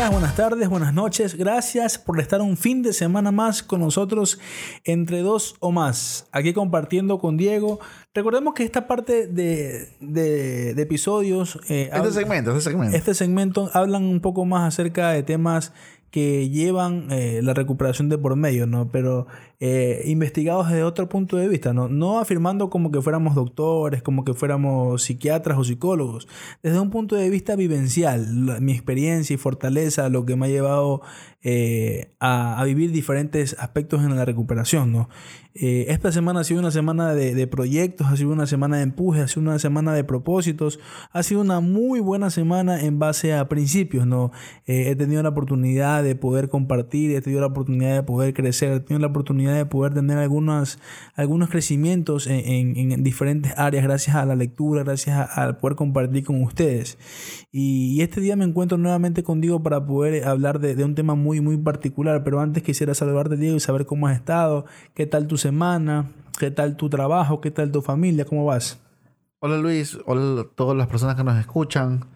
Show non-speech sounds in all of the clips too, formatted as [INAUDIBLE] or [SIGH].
días, buenas tardes, buenas noches. Gracias por estar un fin de semana más con nosotros entre dos o más. Aquí compartiendo con Diego. Recordemos que esta parte de, de, episodios... Eh, este segmento, este segmento. Este segmento hablan un poco más acerca de temas que llevan eh, la recuperación de por medio, ¿no? Pero eh, investigados desde otro punto de vista, ¿no? No afirmando como que fuéramos doctores, como que fuéramos psiquiatras o psicólogos, desde un punto de vista vivencial, mi experiencia y fortaleza, lo que me ha llevado eh, a, vivir diferentes aspectos en la recuperación, ¿no? esta semana ha sido una semana de, proyectos, ha sido una semana de empuje, ha sido una semana de propósitos, ha sido una muy buena semana en base a principios, ¿no? he tenido la oportunidad de poder compartir, he tenido la oportunidad de poder crecer, he tenido la oportunidad de poder tener algunas, algunos crecimientos en, en, diferentes áreas gracias a la lectura, gracias a, poder compartir con ustedes. Y, este día me encuentro nuevamente contigo para poder hablar de, de, un tema muy, muy particular, pero antes quisiera saludarte Diego y saber cómo has estado, qué tal tu semana, qué tal tu trabajo, qué tal tu familia, cómo vas. Hola Luis, hola a todas las personas que nos escuchan.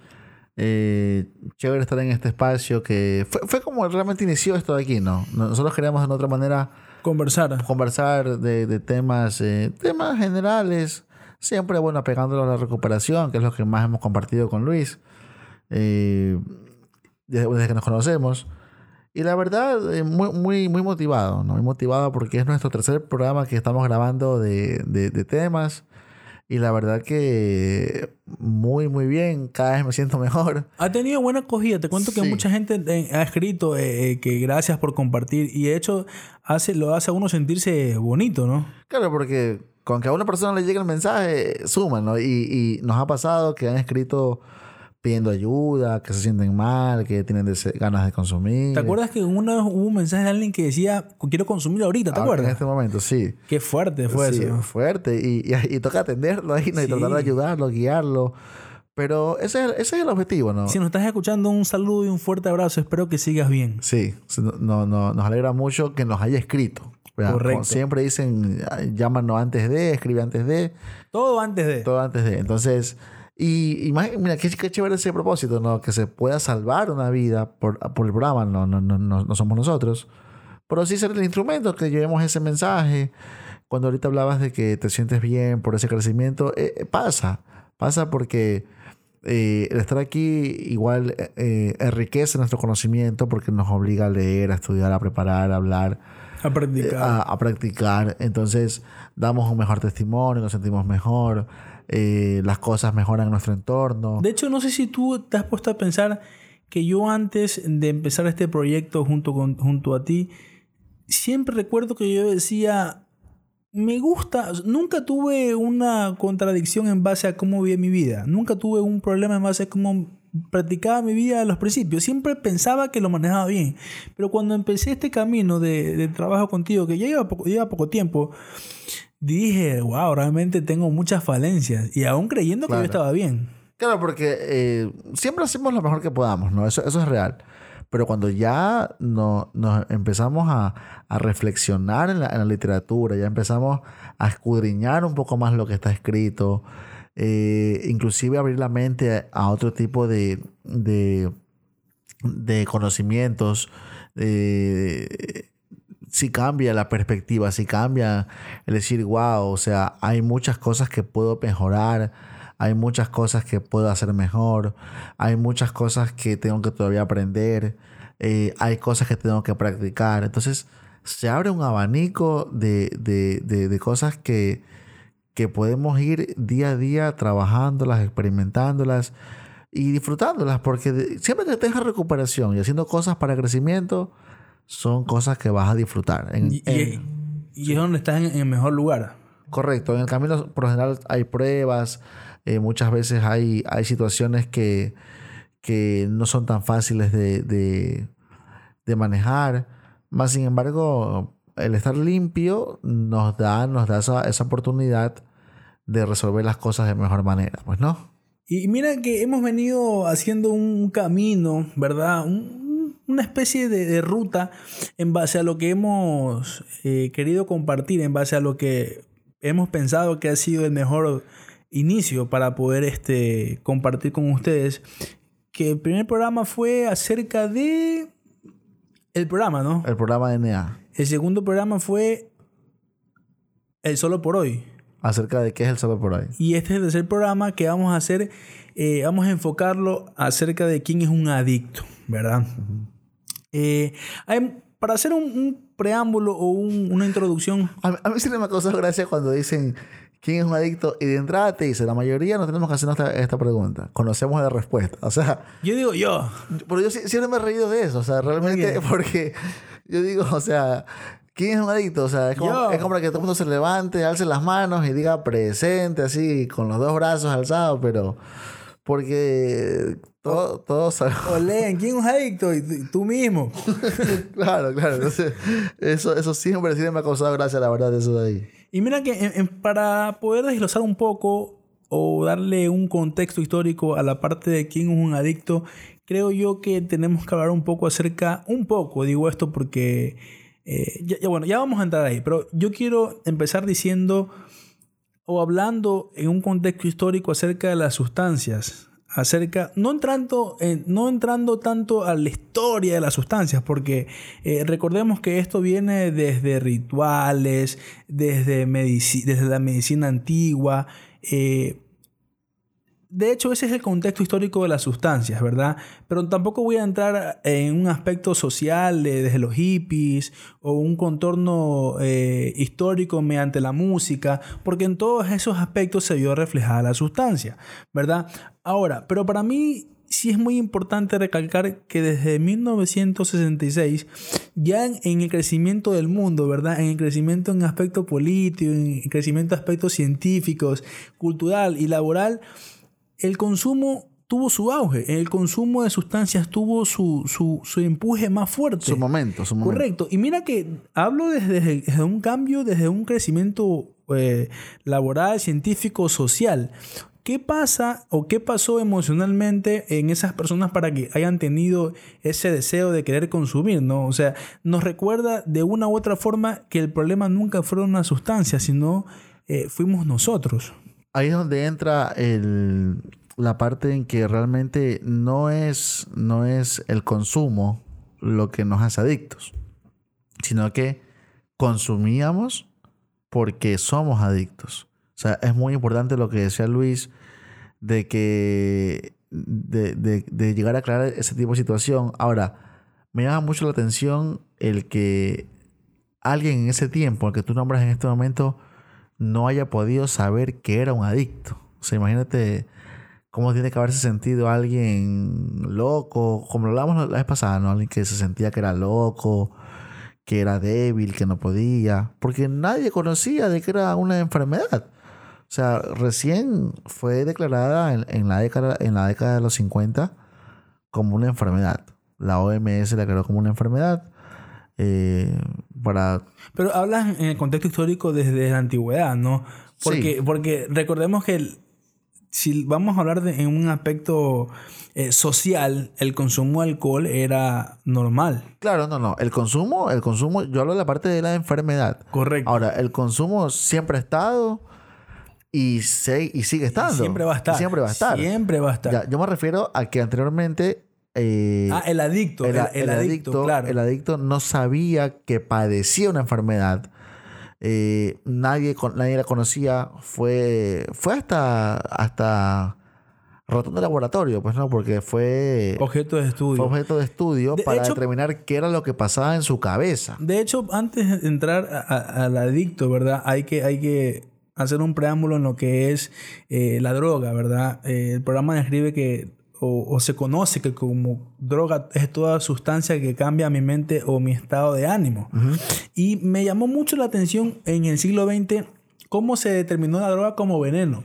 Eh, chévere estar en este espacio que fue, fue, como realmente inició esto de aquí, ¿no? Nosotros queríamos de otra manera conversar. Conversar de, de temas, eh, temas generales, siempre, bueno, apegándolo a la recuperación, que es lo que más hemos compartido con Luis, eh, desde, que nos conocemos. Y la verdad, eh, muy, muy, muy motivado, ¿no? Muy motivado porque es nuestro tercer programa que estamos grabando de, de, de temas. Y la verdad que muy, muy bien. Cada vez me siento mejor. Ha tenido buena acogida. Te cuento que mucha gente eh, ha escrito eh, eh, que gracias por compartir. Y de hecho, hace, lo hace a uno sentirse bonito, ¿no? Claro, porque con que a una persona le llegue el mensaje, suma, ¿no? Y, y nos ha pasado que han escrito pidiendo ayuda, que se sienten mal, que tienen ganas de consumir. ¿Te acuerdas que una vez hubo un mensaje de alguien que decía, quiero consumir ahorita, ¿te acuerdas? En este momento, sí. Qué fuerte fue sí, eso. fuerte. Y, y, toca atenderlo ahí, ¿no? Y tratar de ayudarlo, guiarlo. Pero ese es, ese es el objetivo, ¿no? Si nos estás escuchando, un saludo y un fuerte abrazo. Espero que sigas bien. Sí, no, no, nos alegra mucho que nos haya escrito. Correcto. siempre dicen, llámanos antes de, escribe antes de. Todo antes de. Todo antes de. Entonces, y, mira, qué, qué, chévere ese propósito, ¿no? Que se pueda salvar una vida por, por el programa, no, no, no, no, somos nosotros. Pero sí ser el instrumento que llevemos ese mensaje. Cuando ahorita hablabas de que te sientes bien por ese crecimiento, eh, eh, pasa, pasa porque eh, el estar aquí igual enriquece nuestro conocimiento porque nos obliga a leer, a estudiar, a preparar, a hablar. A practicar. a practicar. Entonces damos un mejor testimonio, nos sentimos mejor eh, las cosas mejoran en nuestro entorno. De hecho, no sé si tú te has puesto a pensar que yo antes de empezar este proyecto junto, con, junto a ti, siempre recuerdo que yo decía, me gusta, nunca tuve una contradicción en base a cómo vi mi vida, nunca tuve un problema en base a cómo practicaba mi vida a los principios, siempre pensaba que lo manejaba bien, pero cuando empecé este camino de, trabajo contigo, que ya lleva lleva poco tiempo, dije, wow, realmente tengo muchas falencias. Y aún creyendo que yo estaba bien. Claro, porque eh, siempre hacemos lo mejor que podamos, ¿no? Eso, eso es real. Pero cuando ya no, nos empezamos a, a reflexionar en la, en la, literatura, ya empezamos a escudriñar un poco más lo que está escrito, eh, inclusive abrir la mente a, otro tipo de, de, de conocimientos, eh, si cambia la perspectiva, si cambia el decir, wow, o sea, hay muchas cosas que puedo mejorar, hay muchas cosas que puedo hacer mejor, hay muchas cosas que tengo que todavía aprender, eh, hay cosas que tengo que practicar. Entonces, se abre un abanico de, de, de, de cosas que, que podemos ir día a día trabajándolas, experimentándolas y disfrutándolas, porque siempre que tengas recuperación y haciendo cosas para crecimiento, son cosas que vas a disfrutar. y, es donde estás en, el mejor lugar. Correcto. En el camino, por lo general, hay pruebas. Eh, muchas veces hay, hay situaciones que, que no son tan fáciles de, de, manejar. Más sin embargo, el estar limpio nos da, nos da esa, esa oportunidad de resolver las cosas de mejor manera, pues no. Y mira que hemos venido haciendo un camino, ¿verdad? Un, una especie de, ruta en base a lo que hemos eh, querido compartir, en base a lo que hemos pensado que ha sido el mejor inicio para poder este, compartir con ustedes. que el primer programa fue acerca de el programa, ¿no? El programa de NA. El segundo programa fue el solo por hoy. Acerca de qué es el solo por hoy. Y este es el tercer programa que vamos a hacer, eh, vamos a enfocarlo acerca de quién es un adicto, ¿verdad? Eh, hay- para hacer un, un preámbulo o un- una introducción, A mí, a mí sí me causó gracia cuando dicen quién es un adicto y de entrada te dice, la mayoría no tenemos que hacernos esta, esta pregunta. Conocemos la respuesta. O sea, yo digo yo, pero yo siempre me he reído de eso. O sea, realmente porque yo digo, o sea, ¿quién es un adicto? O sea, es como, Yo. es como para que todo el mundo se levante, alce las manos y diga presente, así, con los dos brazos alzados, pero porque todo- sabemos. o leen, ¿quién es un adicto? Y tú- tú mismo. [LAUGHS] claro, claro. Entonces, eso, eso siempre, siempre me ha causado gracia, la verdad, eso de ahí. Y mira que en- en- para poder desglosar un poco o darle un contexto histórico a la parte de quién es un adicto, creo yo que tenemos que hablar un poco acerca, un poco, digo esto porque, eh, ya, ya bueno, ya vamos a entrar ahí, pero yo quiero empezar diciendo o hablando en un contexto histórico acerca de las sustancias, acerca, no entrando, en- no entrando tanto a la historia de las sustancias, porque eh, recordemos que esto viene desde rituales, desde, desde la medicina antigua, eh, de hecho, ese es el contexto histórico de las sustancias, ¿verdad? Pero tampoco voy a entrar en un aspecto social de- desde los hippies o un contorno eh, histórico mediante la música, porque en todos esos aspectos se vio reflejada la sustancia, ¿verdad? Ahora, pero para mí sí es muy importante recalcar que desde 1966, ya en, en el crecimiento del mundo, ¿verdad? En el crecimiento en aspecto político, en el crecimiento de aspectos científicos, cultural y laboral, el consumo tuvo su auge, el consumo de sustancias tuvo su, su, su empuje más fuerte. Su momento, su momento. Correcto. Y mira que hablo desde, desde un cambio, desde un crecimiento eh, laboral, científico, social. ¿Qué pasa o qué pasó emocionalmente en esas personas para que hayan tenido ese deseo de querer consumir? ¿no? O sea, nos recuerda de una u otra forma que el problema nunca fueron una sustancia, sino eh, fuimos nosotros. Ahí es donde entra el, la parte en que realmente no es, no es el consumo lo que nos hace adictos, sino que consumíamos porque somos adictos. O sea, es muy importante lo que decía Luis de que de, llegar a aclarar ese tipo de situación. Ahora, me llama mucho la atención el que alguien en ese tiempo, el que tú nombras en este momento, no haya podido saber que era un adicto. O sea, imagínate cómo tiene que haberse sentido alguien loco, como lo hablábamos la vez pasada, ¿no? Alguien que se sentía que era loco, que era débil, que no podía, porque nadie conocía de que era una enfermedad. O sea, recién fue declarada en, en la, década, en la década de los 50 como una enfermedad. La OMS la declaró como una enfermedad eh, para Pero hablas en el contexto histórico desde la antigüedad, ¿no? Porque, Sí. porque recordemos que el- si vamos a hablar de, en un aspecto eh, social, el consumo de alcohol era normal. Claro, no, no. El consumo, el consumo, yo hablo de la parte de la enfermedad. Correcto. Ahora, el consumo siempre ha estado y, se- y sigue estando. siempre va a estar. Y siempre va a estar. Siempre va a estar. Ya, yo me refiero a que anteriormente eh, ah, el adicto. El, el adicto, claro. el adicto no sabía que padecía una enfermedad. Eh, nadie, con- nadie la conocía. Fue, fue hasta, hasta ratón de laboratorio, pues no, porque fue, Objeto de estudio. fue objeto de estudio De para hecho- determinar qué era lo que pasaba en su cabeza. De hecho, antes de entrar al adicto, ¿verdad? Hay que, hay que hacer un preámbulo en lo que es eh, la droga, ¿verdad? Eh, el programa describe que, o, o se conoce que como droga es toda sustancia que cambia mi mente o mi estado de ánimo. Y me llamó mucho la atención en el siglo XX cómo se determinó la droga como veneno.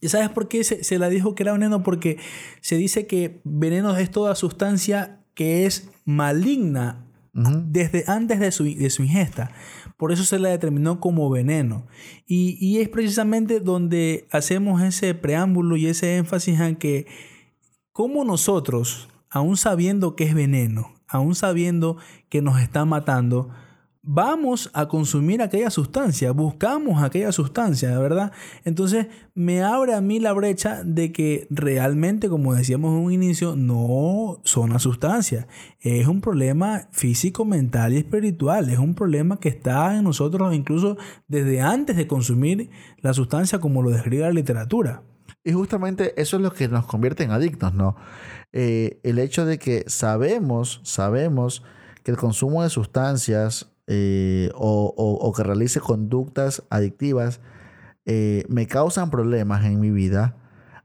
¿Y sabes por qué se, se la dijo que era veneno? Porque se dice que veneno es toda sustancia que es maligna desde antes de su, de su ingesta. Por eso se la determinó como veneno. Y, y es precisamente donde hacemos ese preámbulo y ese énfasis en que como nosotros, aún sabiendo que es veneno, aún sabiendo que nos está matando, vamos a consumir aquella sustancia, buscamos aquella sustancia, ¿verdad? Entonces me abre a mí la brecha de que realmente, como decíamos en un inicio, no son las sustancias. Es un problema físico, mental y espiritual. Es un problema que está en nosotros incluso desde antes de consumir la sustancia, como lo describe la literatura. Y justamente eso es lo que nos convierte en adictos, ¿no? Eh, el hecho de que sabemos, sabemos que el consumo de sustancias eh, o, que realice conductas adictivas eh, me causan problemas en mi vida,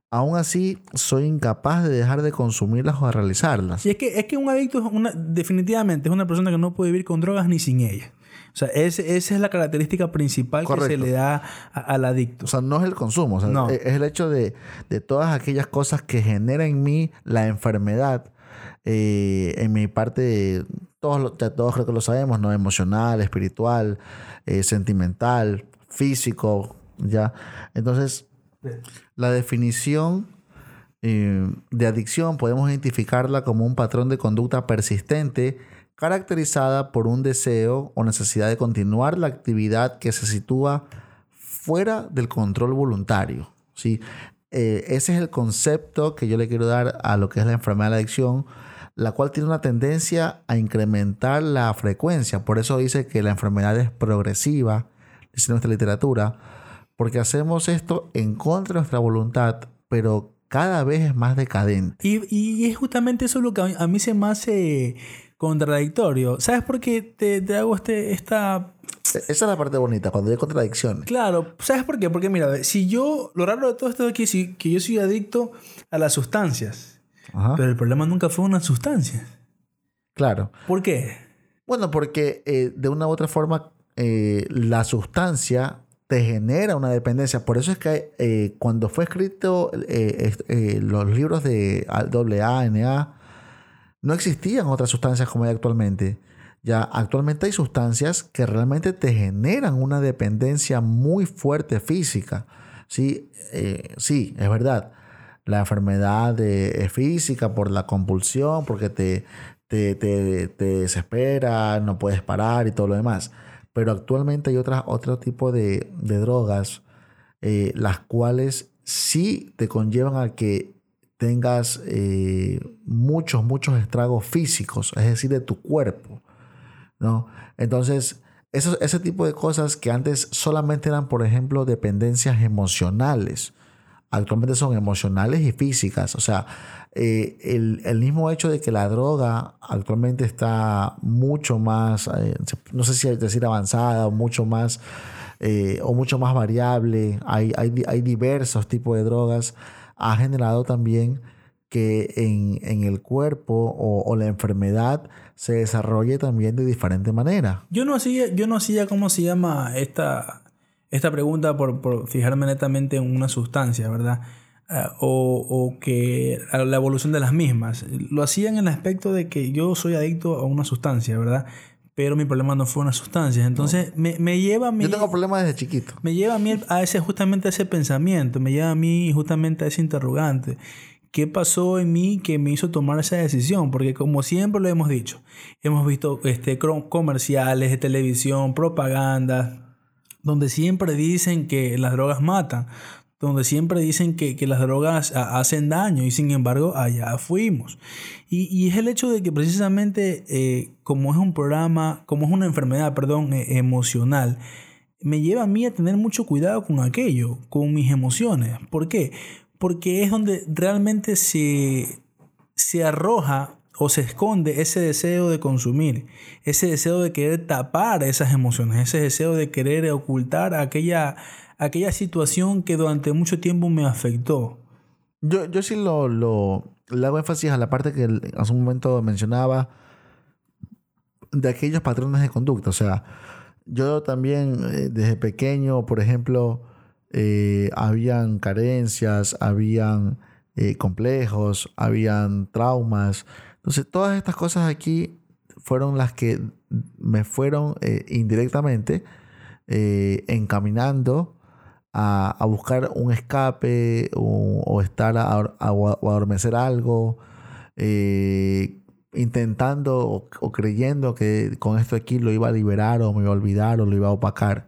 aún así soy incapaz de dejar de consumirlas o de realizarlas. Y es que, es que un adicto es una, definitivamente es una persona que no puede vivir con drogas ni sin ellas. O sea, esa es la característica principal que se le da al adicto. O sea, no es el consumo, es, el hecho de, de, todas aquellas cosas que generan en mí la enfermedad eh, en mi parte, todos, todos creo que lo sabemos, ¿no? Emocional, espiritual, eh, sentimental, físico, ¿ya? Entonces, la definición eh, de adicción podemos identificarla como un patrón de conducta persistente caracterizada por un deseo o necesidad de continuar la actividad que se sitúa fuera del control voluntario. ¿sí? ese es el concepto que yo le quiero dar a lo que es la enfermedad de la adicción la cual tiene una tendencia a incrementar la frecuencia. Por eso dice que la enfermedad es progresiva, dice nuestra literatura, porque hacemos esto en contra de nuestra voluntad, pero cada vez es más decadente. Y, es justamente eso lo que a mí, se me hace contradictorio. ¿Sabes por qué te, hago este, esta... E, esa es la parte bonita, cuando hay contradicciones. Claro, ¿sabes por qué? Porque mira, si yo, lo raro de todo esto es que, que yo soy adicto a las sustancias. Pero el problema nunca fue una sustancia. Claro. ¿Por qué? Bueno, porque eh, de una u otra forma eh, la sustancia te genera una dependencia. Por eso es que eh, cuando fue escrito los libros de AA, NA, no existían otras sustancias como hay actualmente. Ya actualmente hay sustancias que realmente te generan una dependencia muy fuerte física. Sí, sí, es verdad la enfermedad de, física por la compulsión, porque te, te, desespera, no puedes parar y todo lo demás. Pero actualmente hay otras, otro tipo de, drogas, eh, las cuales sí te conllevan a que tengas eh, muchos, muchos estragos físicos, es decir, de tu cuerpo. ¿no? Entonces, ese tipo de cosas que antes solamente eran, por ejemplo, dependencias emocionales, actualmente son emocionales y físicas. O sea, eh, el, mismo hecho de que la droga actualmente está mucho más, eh, no sé si decir avanzada o mucho más, o mucho más variable, hay, hay, diversos tipos de drogas, ha generado también que en, el cuerpo o, la enfermedad se desarrolle también de diferente manera. Yo no hacía, yo no hacía cómo se llama esta esta pregunta por, fijarme netamente en una sustancia, ¿verdad? Ah, o, que la evolución de las mismas. Lo hacía en el aspecto de que yo soy adicto a una sustancia, ¿verdad? Pero mi problema no fue una sustancia. Entonces me, lleva a mí... Yo tengo problemas desde chiquito. Me lleva a mí a ese, justamente a ese pensamiento, me lleva a mí justamente a ese interrogante. ¿Qué pasó en mí que me hizo tomar esa decisión? Porque como siempre lo hemos dicho, hemos visto este, comerciales de televisión, propaganda, donde siempre dicen que las drogas matan, donde siempre dicen que, las drogas hacen daño y sin embargo allá fuimos. Y, es el hecho de que precisamente eh, como es un programa, como es una enfermedad, perdón, eh, emocional, me lleva a mí a tener mucho cuidado con aquello, con mis emociones. ¿Por qué? Porque es donde realmente se, se arroja o se esconde ese deseo de consumir, ese deseo de querer tapar esas emociones, ese deseo de querer ocultar aquella, aquella situación que durante mucho tiempo me afectó. Yo, yo sí lo, lo, le hago énfasis a la parte que hace un momento mencionaba de aquellos patrones de conducta. O sea, yo también eh, desde pequeño, por ejemplo, eh, habían carencias, habían eh, complejos, habían traumas, entonces, todas estas cosas aquí fueron las que me fueron eh, indirectamente encaminando a, buscar un escape o, estar a, adormecer algo. Eh, intentando o, creyendo que con esto aquí lo iba a liberar o me iba a olvidar o lo iba a opacar.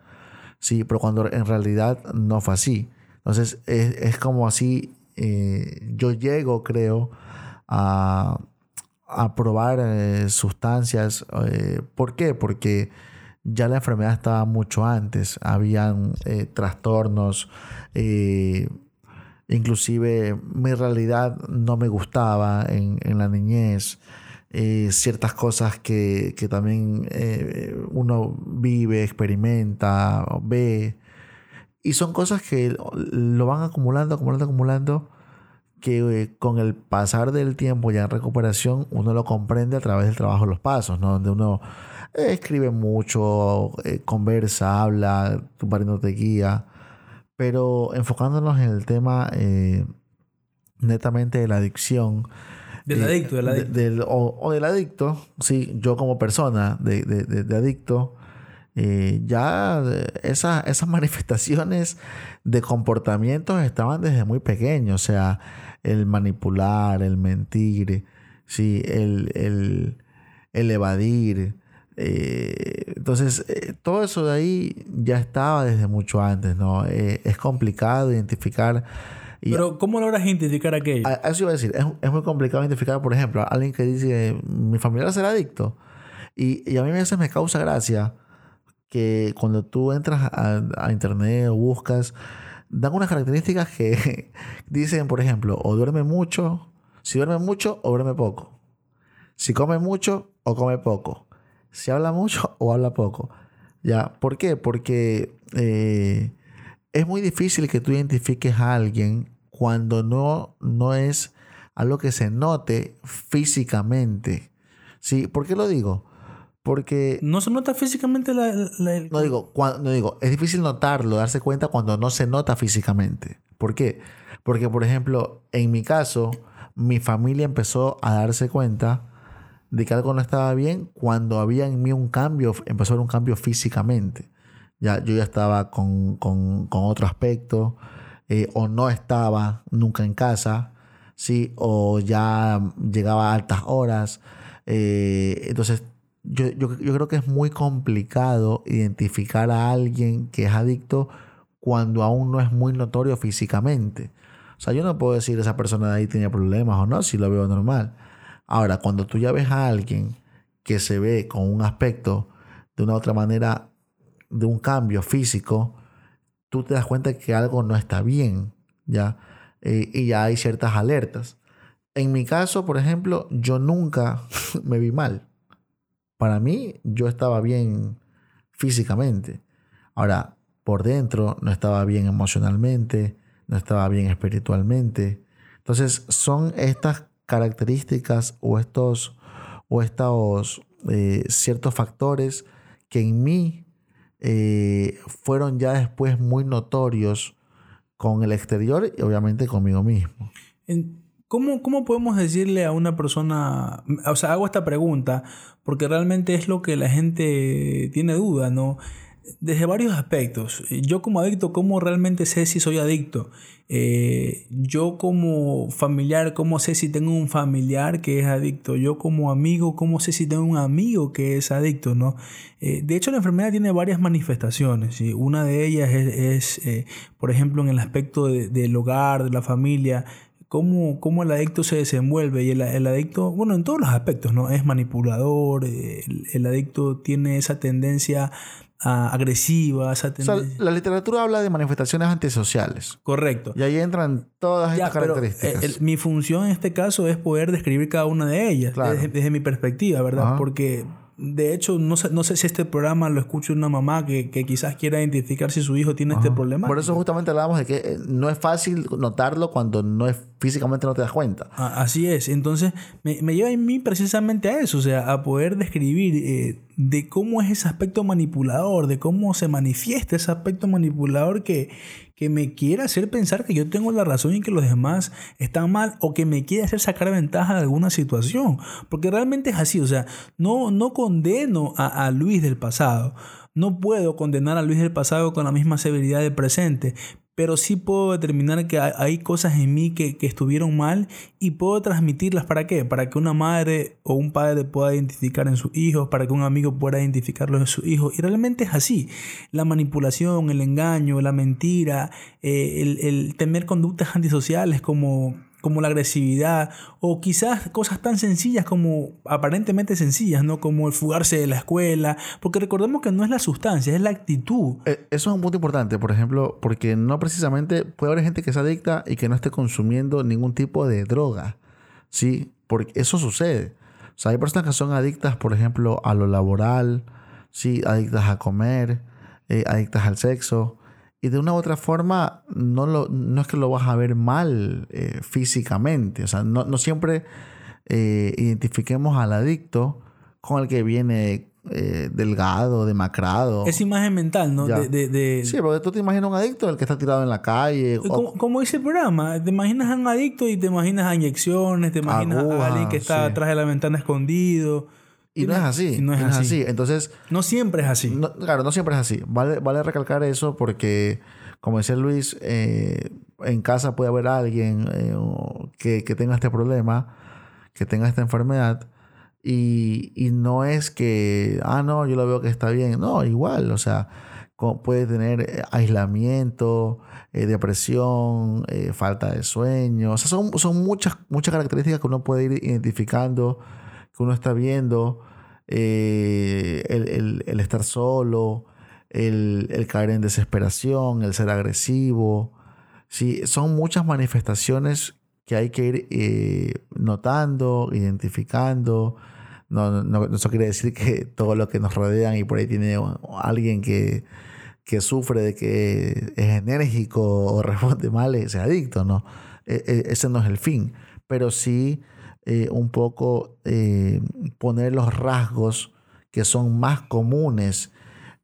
Sí, pero cuando en realidad no fue así. Entonces es, como así, eh, yo llego, creo, a, probar eh, sustancias. ¿Por qué? Porque ya la enfermedad estaba mucho antes. Habían trastornos, inclusive mi realidad no me gustaba en, la niñez. Eh, ciertas cosas que, también eh, uno vive, experimenta, ve. Y son cosas que lo van acumulando, acumulando, acumulando, que eh, con el pasar del tiempo ya en recuperación uno lo comprende a través del trabajo de los pasos, ¿no? Donde uno escribe mucho, conversa, habla, tu pariente te guía. Pero enfocándonos en el tema netamente de la adicción, del adicto, del adicto. o, del adicto, sí, yo como persona de, de adicto, eh, ya esas, esas [LAUGHS] manifestaciones de comportamientos estaban desde muy pequeño, o sea, el manipular, el mentir, sí, el, el, el evadir. Eh, entonces, eh, todo eso de ahí ya estaba desde mucho antes, ¿no? es complicado identificar pero, ¿cómo logras identificar aquello? eso iba a decir. Es, muy complicado identificar, por ejemplo, a alguien que dice, mi familiar será adicto. Y, y, a mí a veces me causa gracia que cuando tú entras a, internet o buscas, dan unas características que [LAUGHS] dicen, por ejemplo, o duerme mucho, si duerme mucho o duerme poco. Si come mucho o come poco. Si habla mucho [LAUGHS] o habla poco. ¿Ya? ¿Por qué? Porque eh, es muy difícil que tú identifiques a alguien cuando no, no es algo que se note físicamente. ¿Sí? ¿Por qué lo digo? Porque... No se nota físicamente la... No, digo, no digo, es difícil notarlo, darse cuenta cuando no se nota físicamente. ¿Por qué? Porque, por ejemplo, en mi caso, mi familia empezó a darse cuenta de que algo no estaba bien cuando había en mí un cambio, empezó a haber un cambio físicamente. Ya, yo ya estaba con, con, otro aspecto, eh, o no estaba nunca en casa, ¿sí? o ya llegaba a altas horas. Eh, entonces, yo, yo, yo, creo que es muy complicado identificar a alguien que es adicto cuando aún no es muy notorio físicamente. O sea, yo no puedo decir esa persona de ahí tiene problemas o no, si lo veo normal. Ahora, cuando tú ya ves a alguien que se ve con un aspecto de una otra manera, de un cambio físico, tú te das cuenta que algo no está bien, ¿ya? Eh, y ya hay ciertas alertas. En mi caso, por ejemplo, yo nunca [LAUGHS] me vi mal. Para mí, yo estaba bien físicamente. Ahora, por dentro, no estaba bien emocionalmente, no estaba bien espiritualmente. Entonces, son estas características o estos, o estos eh, ciertos factores que en mí eh, fueron ya después muy notorios con el exterior y obviamente conmigo mismo. ¿Cómo, ¿Cómo podemos decirle a una persona, o sea, hago esta pregunta porque realmente es lo que la gente tiene duda, ¿no? Desde varios aspectos. Yo como adicto, ¿cómo realmente sé si soy adicto? Eh, yo como familiar, ¿cómo sé si tengo un familiar que es adicto? Yo como amigo, ¿cómo sé si tengo un amigo que es adicto? ¿no? Eh, de hecho, la enfermedad tiene varias manifestaciones. Una de ellas es, eh, por ejemplo, en el aspecto del hogar, de la familia. Cómo, cómo, el adicto se desenvuelve y el, adicto, bueno, en todos los aspectos, ¿no? Es manipulador, el, el adicto tiene esa tendencia agresivas. la literatura habla de manifestaciones antisociales. Correcto. Y ahí entran todas estas características. Eh, mi función en este caso es poder describir cada una de ellas desde, mi perspectiva, ¿verdad? Porque de hecho, no sé, no sé si este programa lo escucha una mamá que, quizás quiera identificar si su hijo tiene este problema. Por eso justamente hablábamos de que eh, no es fácil notarlo cuando no es físicamente no te das cuenta. Así es. Entonces, me, lleva a mí precisamente a eso, o sea, a poder describir eh, de cómo es ese aspecto manipulador, de cómo se manifiesta ese aspecto manipulador que, que me quiere hacer pensar que yo tengo la razón y que los demás están mal o que me quiere hacer sacar ventaja de alguna situación. Porque realmente es así, o sea, no, no condeno a, a Luis del pasado. No puedo condenar a Luis del pasado con la misma severidad del presente, pero sí puedo determinar que hay cosas en mí que, que, estuvieron mal y puedo transmitirlas. ¿Para qué? Para que una madre o un padre pueda identificar en sus hijos, para que un amigo pueda identificarlo en sus hijos. Y realmente es así. La manipulación, el engaño, la mentira, eh, el, el tener conductas antisociales como como la agresividad o quizás cosas tan sencillas como aparentemente sencillas, ¿no? Como el fugarse de la escuela, porque recordemos que no es la sustancia, es la actitud. Eh, eso es un punto importante, por ejemplo, porque no precisamente puede haber gente que se adicta y que no esté consumiendo ningún tipo de droga, ¿sí? Porque eso sucede. Sea, hay personas que son adictas, por ejemplo, a lo laboral, ¿sí? Adictas a comer, eh, adictas al sexo y de una u otra forma no, lo, no es que lo vas a ver mal eh, físicamente. O sea, no, no siempre eh, identifiquemos al adicto con el que viene eh, delgado, demacrado. Es imagen mental, ¿no? De, de, Sí, porque tú te imaginas un adicto, el que está tirado en la calle. Como, dice el programa, te imaginas a un adicto y te imaginas a inyecciones, te imaginas a alguien que está atrás de la ventana escondido. Y no es así. no es, así. Entonces. No siempre es así. claro, no siempre es así. Vale, vale recalcar eso porque, como decía Luis, eh, en casa puede haber alguien eh, que, que, tenga este problema, que tenga esta enfermedad. Y, y, no es que, ah, no, yo lo veo que está bien. No, igual, o sea, puede tener eh, aislamiento, depresión, falta de sueño. O sea, son, son muchas, muchas características que uno puede ir identificando que uno está viendo, eh, el, estar solo, el, caer en desesperación, el ser agresivo. Sí, son muchas manifestaciones que hay que ir eh, notando, identificando. No, no, eso quiere decir que todo lo que nos rodean y por ahí tiene alguien que, que sufre de que es enérgico o [LAUGHS] responde mal, es adicto, ¿no? E, e, ese no es el fin. Pero sí eh, un poco eh, poner los rasgos que son más comunes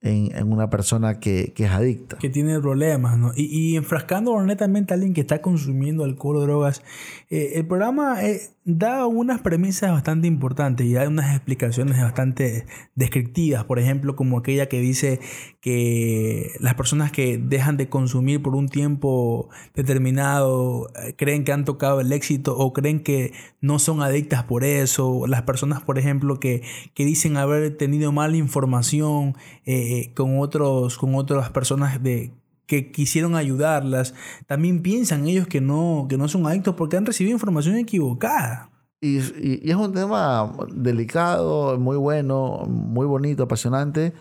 en, una persona que, es adicta. Que tiene problemas, ¿no? Y, y enfrascando netamente a alguien que está consumiendo alcohol o drogas, eh, el programa da unas premisas bastante importantes y da unas explicaciones bastante descriptivas, por ejemplo, como aquella que dice que las personas que dejan de consumir por un tiempo determinado eh, creen que han tocado el éxito o creen que no son adictas por eso, las personas, por ejemplo, que, que dicen haber tenido mala información eh, con, otros, con otras personas de que quisieron ayudarlas, también piensan ellos que no, que no son adictos porque han recibido información equivocada. Y, es un tema delicado, muy bueno, muy bonito, apasionante,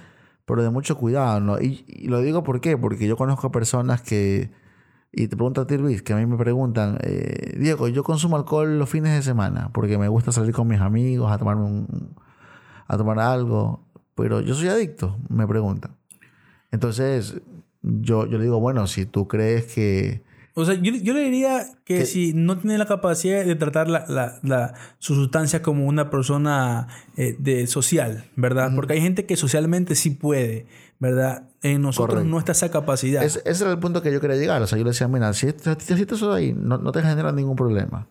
pero de mucho cuidado. Y, lo digo por qué, porque yo conozco personas que, y te pregunto a ti Luis, que a mí me preguntan, eh, Diego, yo consumo alcohol los fines de semana porque me gusta salir con mis amigos a tomar, un, a tomar algo, pero yo soy adicto, me preguntan. Entonces, yo, yo le digo, bueno, si tú crees que... O sea, yo, yo le diría que, si no tiene la capacidad de tratar la, la, la su sustancia como una persona eh, de social, ¿verdad? Porque hay gente que socialmente sí puede, ¿verdad? En nosotros no está esa capacidad. ese era el punto que yo quería llegar. O sea, yo le decía, mira, si, si, si eso ahí, no, no te genera ningún problema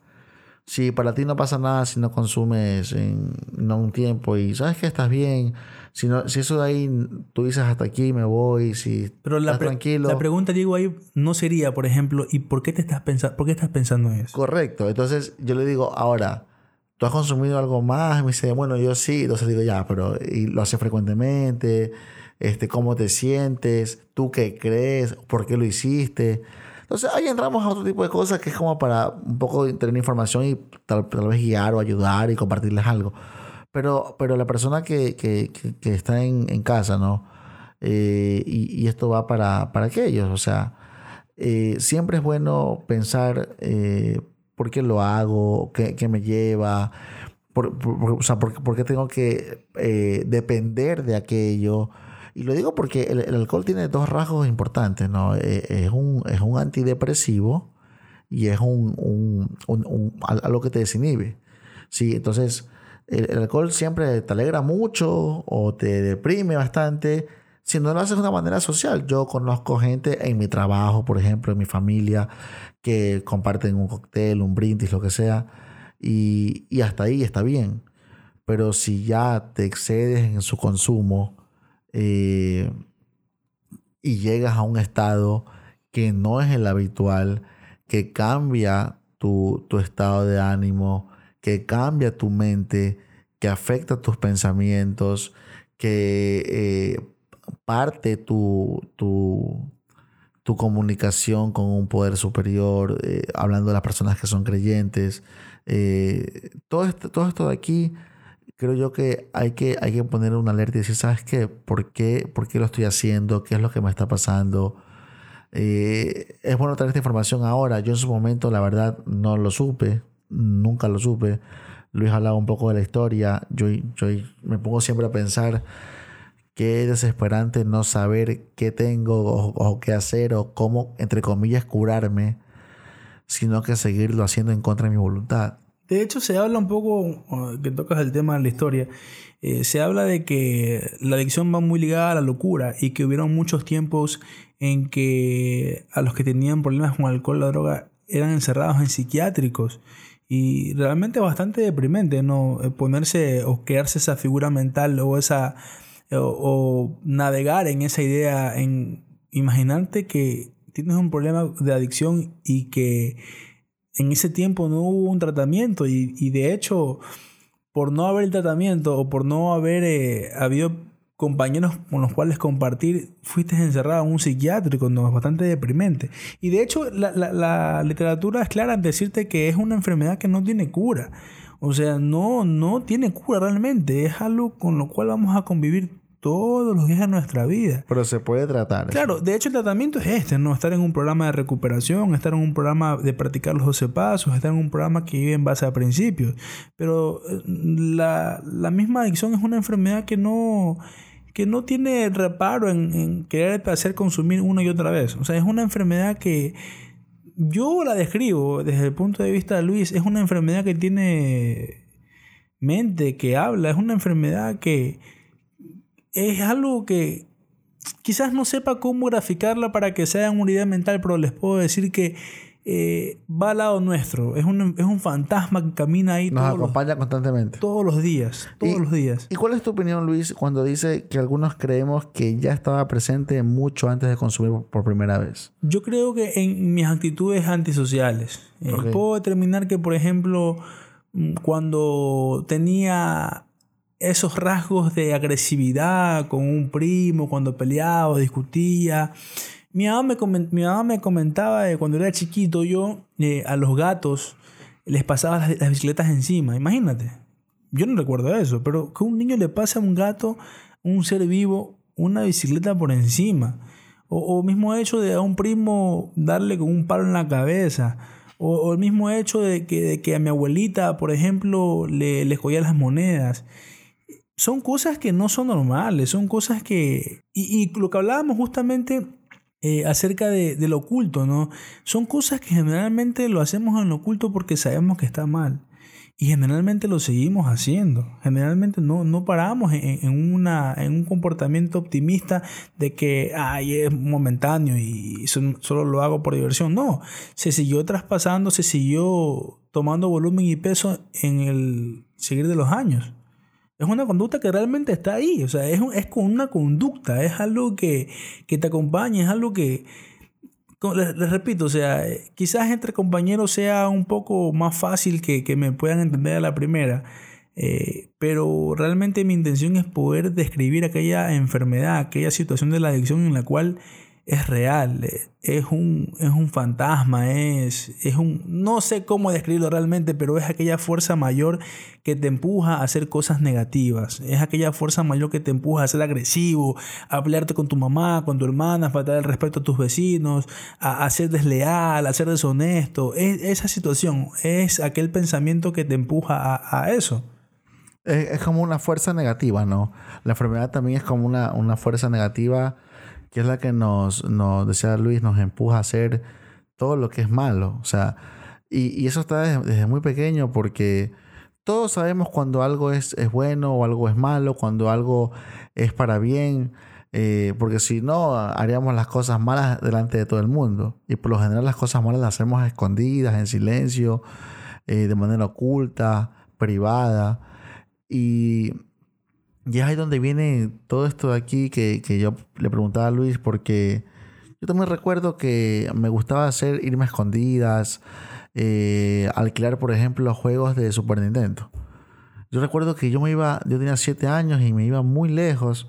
si para ti no pasa nada si no consumes en un tiempo y sabes que estás bien, si, si eso de ahí tú dices hasta aquí me voy, si Pero la estás tranquilo. La pregunta, Diego, ahí no sería, por ejemplo, ¿y por qué te estás pensando, por qué estás pensando en eso? Correcto. Entonces yo le digo, ahora, ¿tú has consumido algo más? Me dice, bueno, yo sí. Entonces digo, ya, pero y lo haces frecuentemente, este, ¿cómo te sientes? ¿Tú qué crees? ¿Por qué lo hiciste? Entonces ahí entramos a otro tipo de cosas que es como para un poco tener información y tal, vez guiar o ayudar y compartirles algo. Pero, pero la persona que, que, que, está en, en, casa, ¿no? Eh, y, y, esto va para, para aquellos, o sea, eh, siempre es bueno pensar eh, por qué lo hago, qué, qué me lleva, por, o sea, por, por, qué tengo que depender de aquello. Y lo digo porque el, alcohol tiene dos rasgos importantes, ¿no? Eh, es, un, es un antidepresivo y es un, un, algo que te desinhibe. Sí, entonces el, alcohol siempre te alegra mucho o te deprime bastante si no lo haces de una manera social. Yo conozco gente en mi trabajo, por ejemplo, en mi familia, que comparten un cóctel, un brindis, lo que sea, y, y hasta ahí está bien. Pero si ya te excedes en su consumo, eh, y llegas a un estado que no es el habitual, que cambia tu, estado de ánimo, que cambia tu mente, que afecta tus pensamientos, que eh, parte tu, tu, tu, comunicación con un poder superior, eh, hablando de las personas que son creyentes. Todo, esto, todo esto de aquí, creo yo que hay que, hay que poner una alerta y decir, ¿sabes qué? ¿Por qué? ¿Por qué lo estoy haciendo? ¿Qué es lo que me está pasando? Eh, es bueno tener esta información ahora. Yo en su momento, la verdad, no lo supe. Nunca lo supe. Luis hablaba un poco de la historia. Yo, yo me pongo siempre a pensar qué desesperante no saber qué tengo o, qué hacer o cómo, entre comillas, curarme, sino que seguirlo haciendo en contra de mi voluntad. De hecho, se habla un poco, que tocas el tema de la historia, eh, se habla de que la adicción va muy ligada a la locura y que hubieron muchos tiempos en que a los que tenían problemas con alcohol o la droga eran encerrados en psiquiátricos. Y realmente bastante deprimente, ¿no? Eh, ponerse o quedarse esa figura mental o esa. O, navegar en esa idea, en imaginarte que tienes un problema de adicción y que en ese tiempo no hubo un tratamiento y, y de hecho por no haber el tratamiento o por no haber eh, habido compañeros con los cuales compartir, fuiste encerrado en un psiquiátrico, no, es bastante deprimente. Y de hecho, la, literatura es clara en decirte que es una enfermedad que no tiene cura. O sea, no, no tiene cura realmente. Es algo con lo cual vamos a convivir todos los días de nuestra vida. Pero se puede tratar. Claro, de hecho el tratamiento es este, ¿no? Estar en un programa de recuperación, estar en un programa de practicar los 12 pasos, estar en un programa que vive en base a principios. Pero eh, la, la misma adicción es una enfermedad que no que no tiene reparo en, querer hacer consumir una y otra vez. O sea, es una enfermedad que yo la describo desde el punto de vista de Luis, es una enfermedad que tiene mente, que habla, es una enfermedad que es algo que quizás no sepa cómo graficarla para que sea una unidad mental, pero les puedo decir que eh, va al lado nuestro. Es un, es un fantasma que camina ahí. Nos acompaña constantemente. Todos los días. Todos los días. ¿Y cuál es tu opinión, Luis, cuando dice que algunos creemos que ya estaba presente mucho antes de consumir por primera vez? Yo creo que en mis actitudes antisociales. Eh, puedo determinar que, por ejemplo, mm, cuando tenía esos rasgos de agresividad con un primo, cuando peleaba o discutía, mi mamá me, comentaba de cuando era chiquito yo eh, a los gatos les pasaba las, bicicletas encima. Imagínate. Yo no recuerdo eso, pero que un niño le pase a un gato, un ser vivo, una bicicleta por encima. O, mismo hecho de a un primo darle con un palo en la cabeza. O, el mismo hecho de que, que, a mi abuelita, por ejemplo, le, le escogía las monedas. Son cosas que no son normales, son cosas que... Y, y lo que hablábamos justamente eh, acerca de, lo oculto, ¿no? Son cosas que generalmente lo hacemos en lo oculto porque sabemos que está mal. Y generalmente lo seguimos haciendo. Generalmente no, no paramos en, una, en un comportamiento optimista de que Ay, es momentáneo y solo lo hago por diversión. No, se siguió traspasando, se siguió tomando volumen y peso en el seguir de los años. Es una conducta que realmente está ahí. O sea, es, es una conducta, es algo que, te acompaña, es algo que, les, repito, o sea, quizás entre compañeros sea un poco más fácil que, me puedan entender a la primera. Eh, pero realmente mi intención es poder describir aquella enfermedad, aquella situación de la adicción en la cual es real, es un, es un fantasma, es, es un... No sé cómo describirlo realmente, pero es aquella fuerza mayor que te empuja a hacer cosas negativas. Es aquella fuerza mayor que te empuja a ser agresivo, a pelearte con tu mamá, con tu hermana, a faltar el respeto a tus vecinos, a, ser desleal, a ser deshonesto. Es, esa situación es aquel pensamiento que te empuja a, eso. Es, como una fuerza negativa, ¿no? La enfermedad también es como una, una fuerza negativa que es la que nos, nos, decía Luis, nos empuja a hacer todo lo que es malo. O sea, y, eso está desde, muy pequeño porque todos sabemos cuando algo es, es, bueno o algo es malo, cuando algo es para bien, eh, porque si no, haríamos las cosas malas delante de todo el mundo. Y por lo general las cosas malas las hacemos escondidas, en silencio, eh, de manera oculta, privada. Y y es ahí donde viene todo esto de aquí que, yo le preguntaba a Luis, porque Yo también recuerdo que me gustaba hacer irme a escondidas, eh, alquilar, por ejemplo, juegos de Super Nintendo. Yo recuerdo que yo me iba, yo tenía 7 años y me iba muy lejos,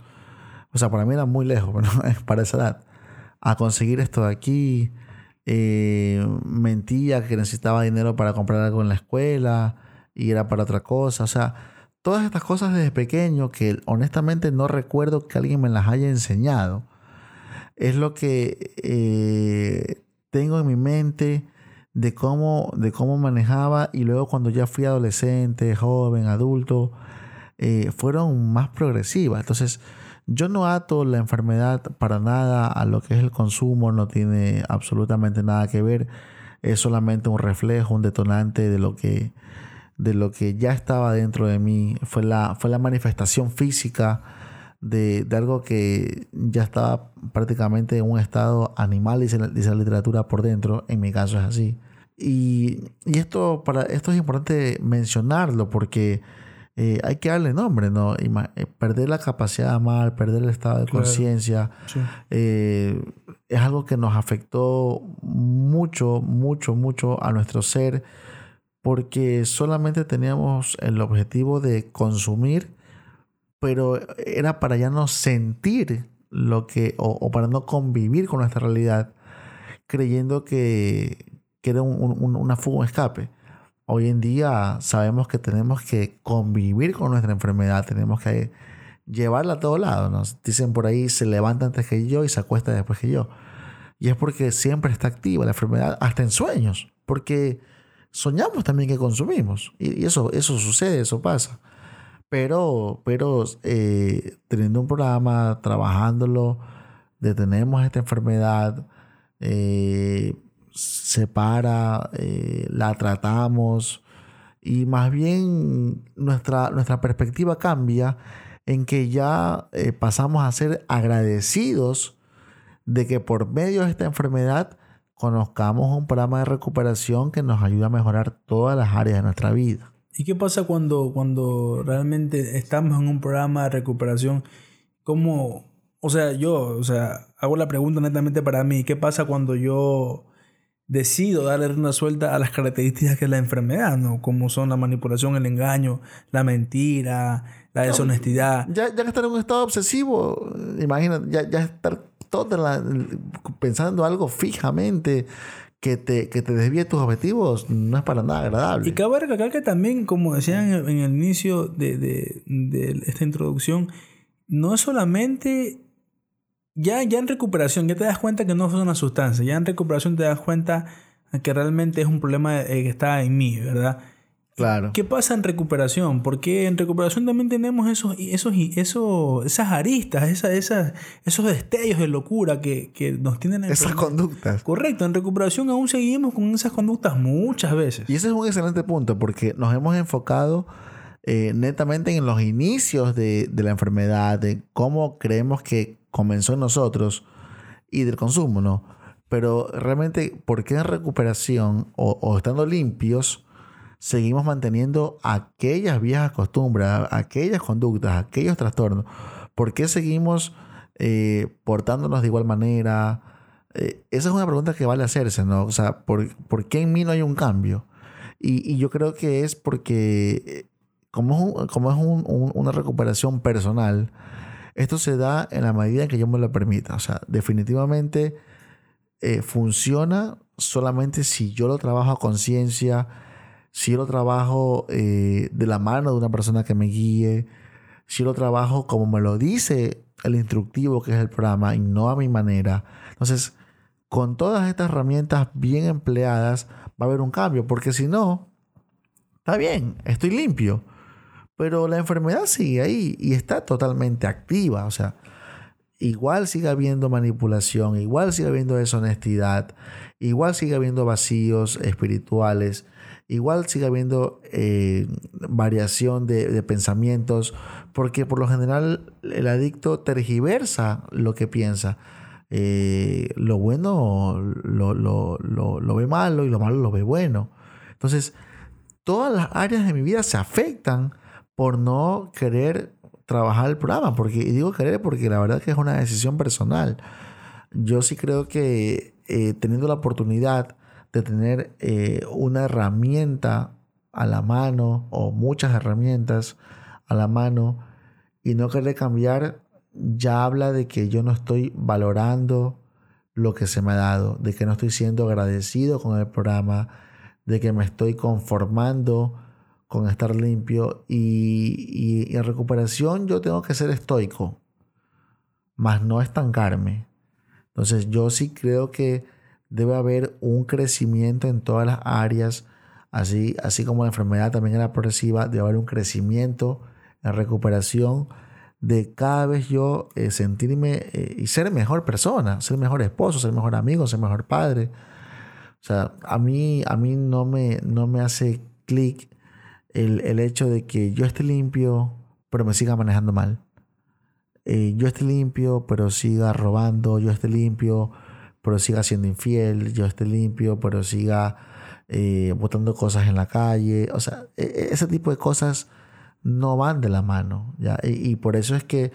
o sea, para mí era muy lejos, [LAUGHS] pero para esa edad, a conseguir esto de aquí. Eh, mentía que necesitaba dinero para comprar algo en la escuela y era para otra cosa. O sea, todas estas cosas desde pequeño que honestamente no recuerdo que alguien me las haya enseñado. Es lo que eh, tengo en mi mente de cómo, de cómo manejaba y luego cuando ya fui adolescente, joven, adulto, eh, fueron más progresivas. Entonces, yo no ato la enfermedad para nada a lo que es el consumo, no tiene absolutamente nada que ver, es solamente un reflejo, un detonante de lo que, de lo que ya estaba dentro de mí, fue la, fue la manifestación física de, algo que ya estaba prácticamente en un estado animal, dice, dice la literatura por dentro, en mi caso es así. Y, esto, para, esto es importante mencionarlo porque eh, hay que darle nombre, ¿no? Eh, perder la capacidad de amar, perder el estado de conciencia, eh, es algo que nos afectó mucho, mucho, mucho a nuestro ser porque solamente teníamos el objetivo de consumir pero era para ya no sentir lo que, o, para no convivir con nuestra realidad, creyendo que, que era un, una fuga, un escape. Hoy en día sabemos que tenemos que convivir con nuestra enfermedad, tenemos que llevarla a todos lados. Nos dicen por ahí, se levanta antes que yo y se acuesta después que yo. Y es porque siempre está activa la enfermedad, hasta en sueños, porque soñamos también que consumimos. Y, eso, eso sucede, eso pasa. Pero, pero eh, teniendo un programa, trabajándolo, detenemos esta enfermedad, eh, se para, eh, la tratamos y más bien nuestra, nuestra perspectiva cambia en que ya pasamos a ser agradecidos de que por medio de esta enfermedad conozcamos un programa de recuperación que nos ayuda a mejorar todas las áreas de nuestra vida. ¿Y qué pasa cuando, cuando realmente estamos en un programa de recuperación? ¿Cómo, o sea, yo, o sea, hago la pregunta netamente para mí, ¿qué pasa cuando yo decido darle una suelta a las características que es la enfermedad, ¿no? Como son la manipulación, el engaño, la mentira, la deshonestidad. Ya, ya estar en un estado obsesivo, imagínate, ya, ya estar todo pensando algo fijamente, que te, que te desvíe tus objetivos no es para nada agradable. Y cabe recalcar que también, como decían en el inicio de, de, esta introducción, no es solamente ya, ya en recuperación, ya te das cuenta que no es una sustancia, ya en recuperación te das cuenta que realmente es un problema eh, que está en mí, ¿verdad? Claro. ¿Qué pasa en recuperación? Porque en recuperación también tenemos esos, esos, esos, esas aristas, esas, esas, esos destellos de locura que, que nos tienen... Esas conductas. Correcto, en recuperación aún seguimos con esas conductas muchas veces. Y ese es un excelente punto porque nos hemos enfocado eh, netamente en los inicios de, de, la enfermedad, de cómo creemos que comenzó en nosotros y del consumo, ¿no? Pero realmente, ¿por qué en recuperación o, o estando limpios? Seguimos manteniendo aquellas viejas costumbres, aquellas conductas, aquellos trastornos? ¿Por qué seguimos eh, portándonos de igual manera? Eh, esa es una pregunta que vale hacerse, ¿no? O sea, ¿por, qué en mí no hay un cambio? Y, yo creo que es porque, eh, como es, como es una recuperación personal, esto se da en la medida en que yo me lo permita. O sea, definitivamente funciona solamente si yo lo trabajo a conciencia, si lo trabajo eh, de la mano de una persona que me guíe, si lo trabajo como me lo dice el instructivo que es el programa y no a mi manera. Entonces, con todas estas herramientas bien empleadas va a haber un cambio, porque si no, está bien, estoy limpio, pero la enfermedad sigue ahí y está totalmente activa, o sea, igual sigue habiendo manipulación, igual sigue habiendo deshonestidad, igual sigue habiendo vacíos espirituales, igual sigue habiendo eh, variación de, pensamientos, porque por lo general el adicto tergiversa lo que piensa. Eh, lo bueno lo, lo, ve malo y lo malo lo ve bueno. Entonces, todas las áreas de mi vida se afectan por no querer trabajar el programa. Porque, y digo querer porque la verdad que es una decisión personal. yo sí creo que eh, teniendo la oportunidad de tener eh, una herramienta a la mano o muchas herramientas a la mano y no querer cambiar, ya habla de que yo no estoy valorando lo que se me ha dado, de que no estoy siendo agradecido con el programa, de que me estoy conformando con estar limpio y, y en recuperación yo tengo que ser estoico, más no estancarme. Entonces yo sí creo que debe haber un crecimiento en todas las áreas, así, así como la enfermedad también era progresiva, debe haber un crecimiento en recuperación de cada vez yo eh, sentirme eh, y ser mejor persona, ser mejor esposo, ser mejor amigo, ser mejor padre. O sea, a mí, a mí no, me, no me hace clic el, el, hecho de que yo esté limpio, pero me siga manejando mal. Eh, yo esté limpio, pero siga robando, yo esté limpio, pero siga siendo infiel, yo esté limpio, pero siga eh, botando cosas en la calle. O sea, e, e, ese tipo de cosas no van de la mano. ¿ya? Y, por eso es que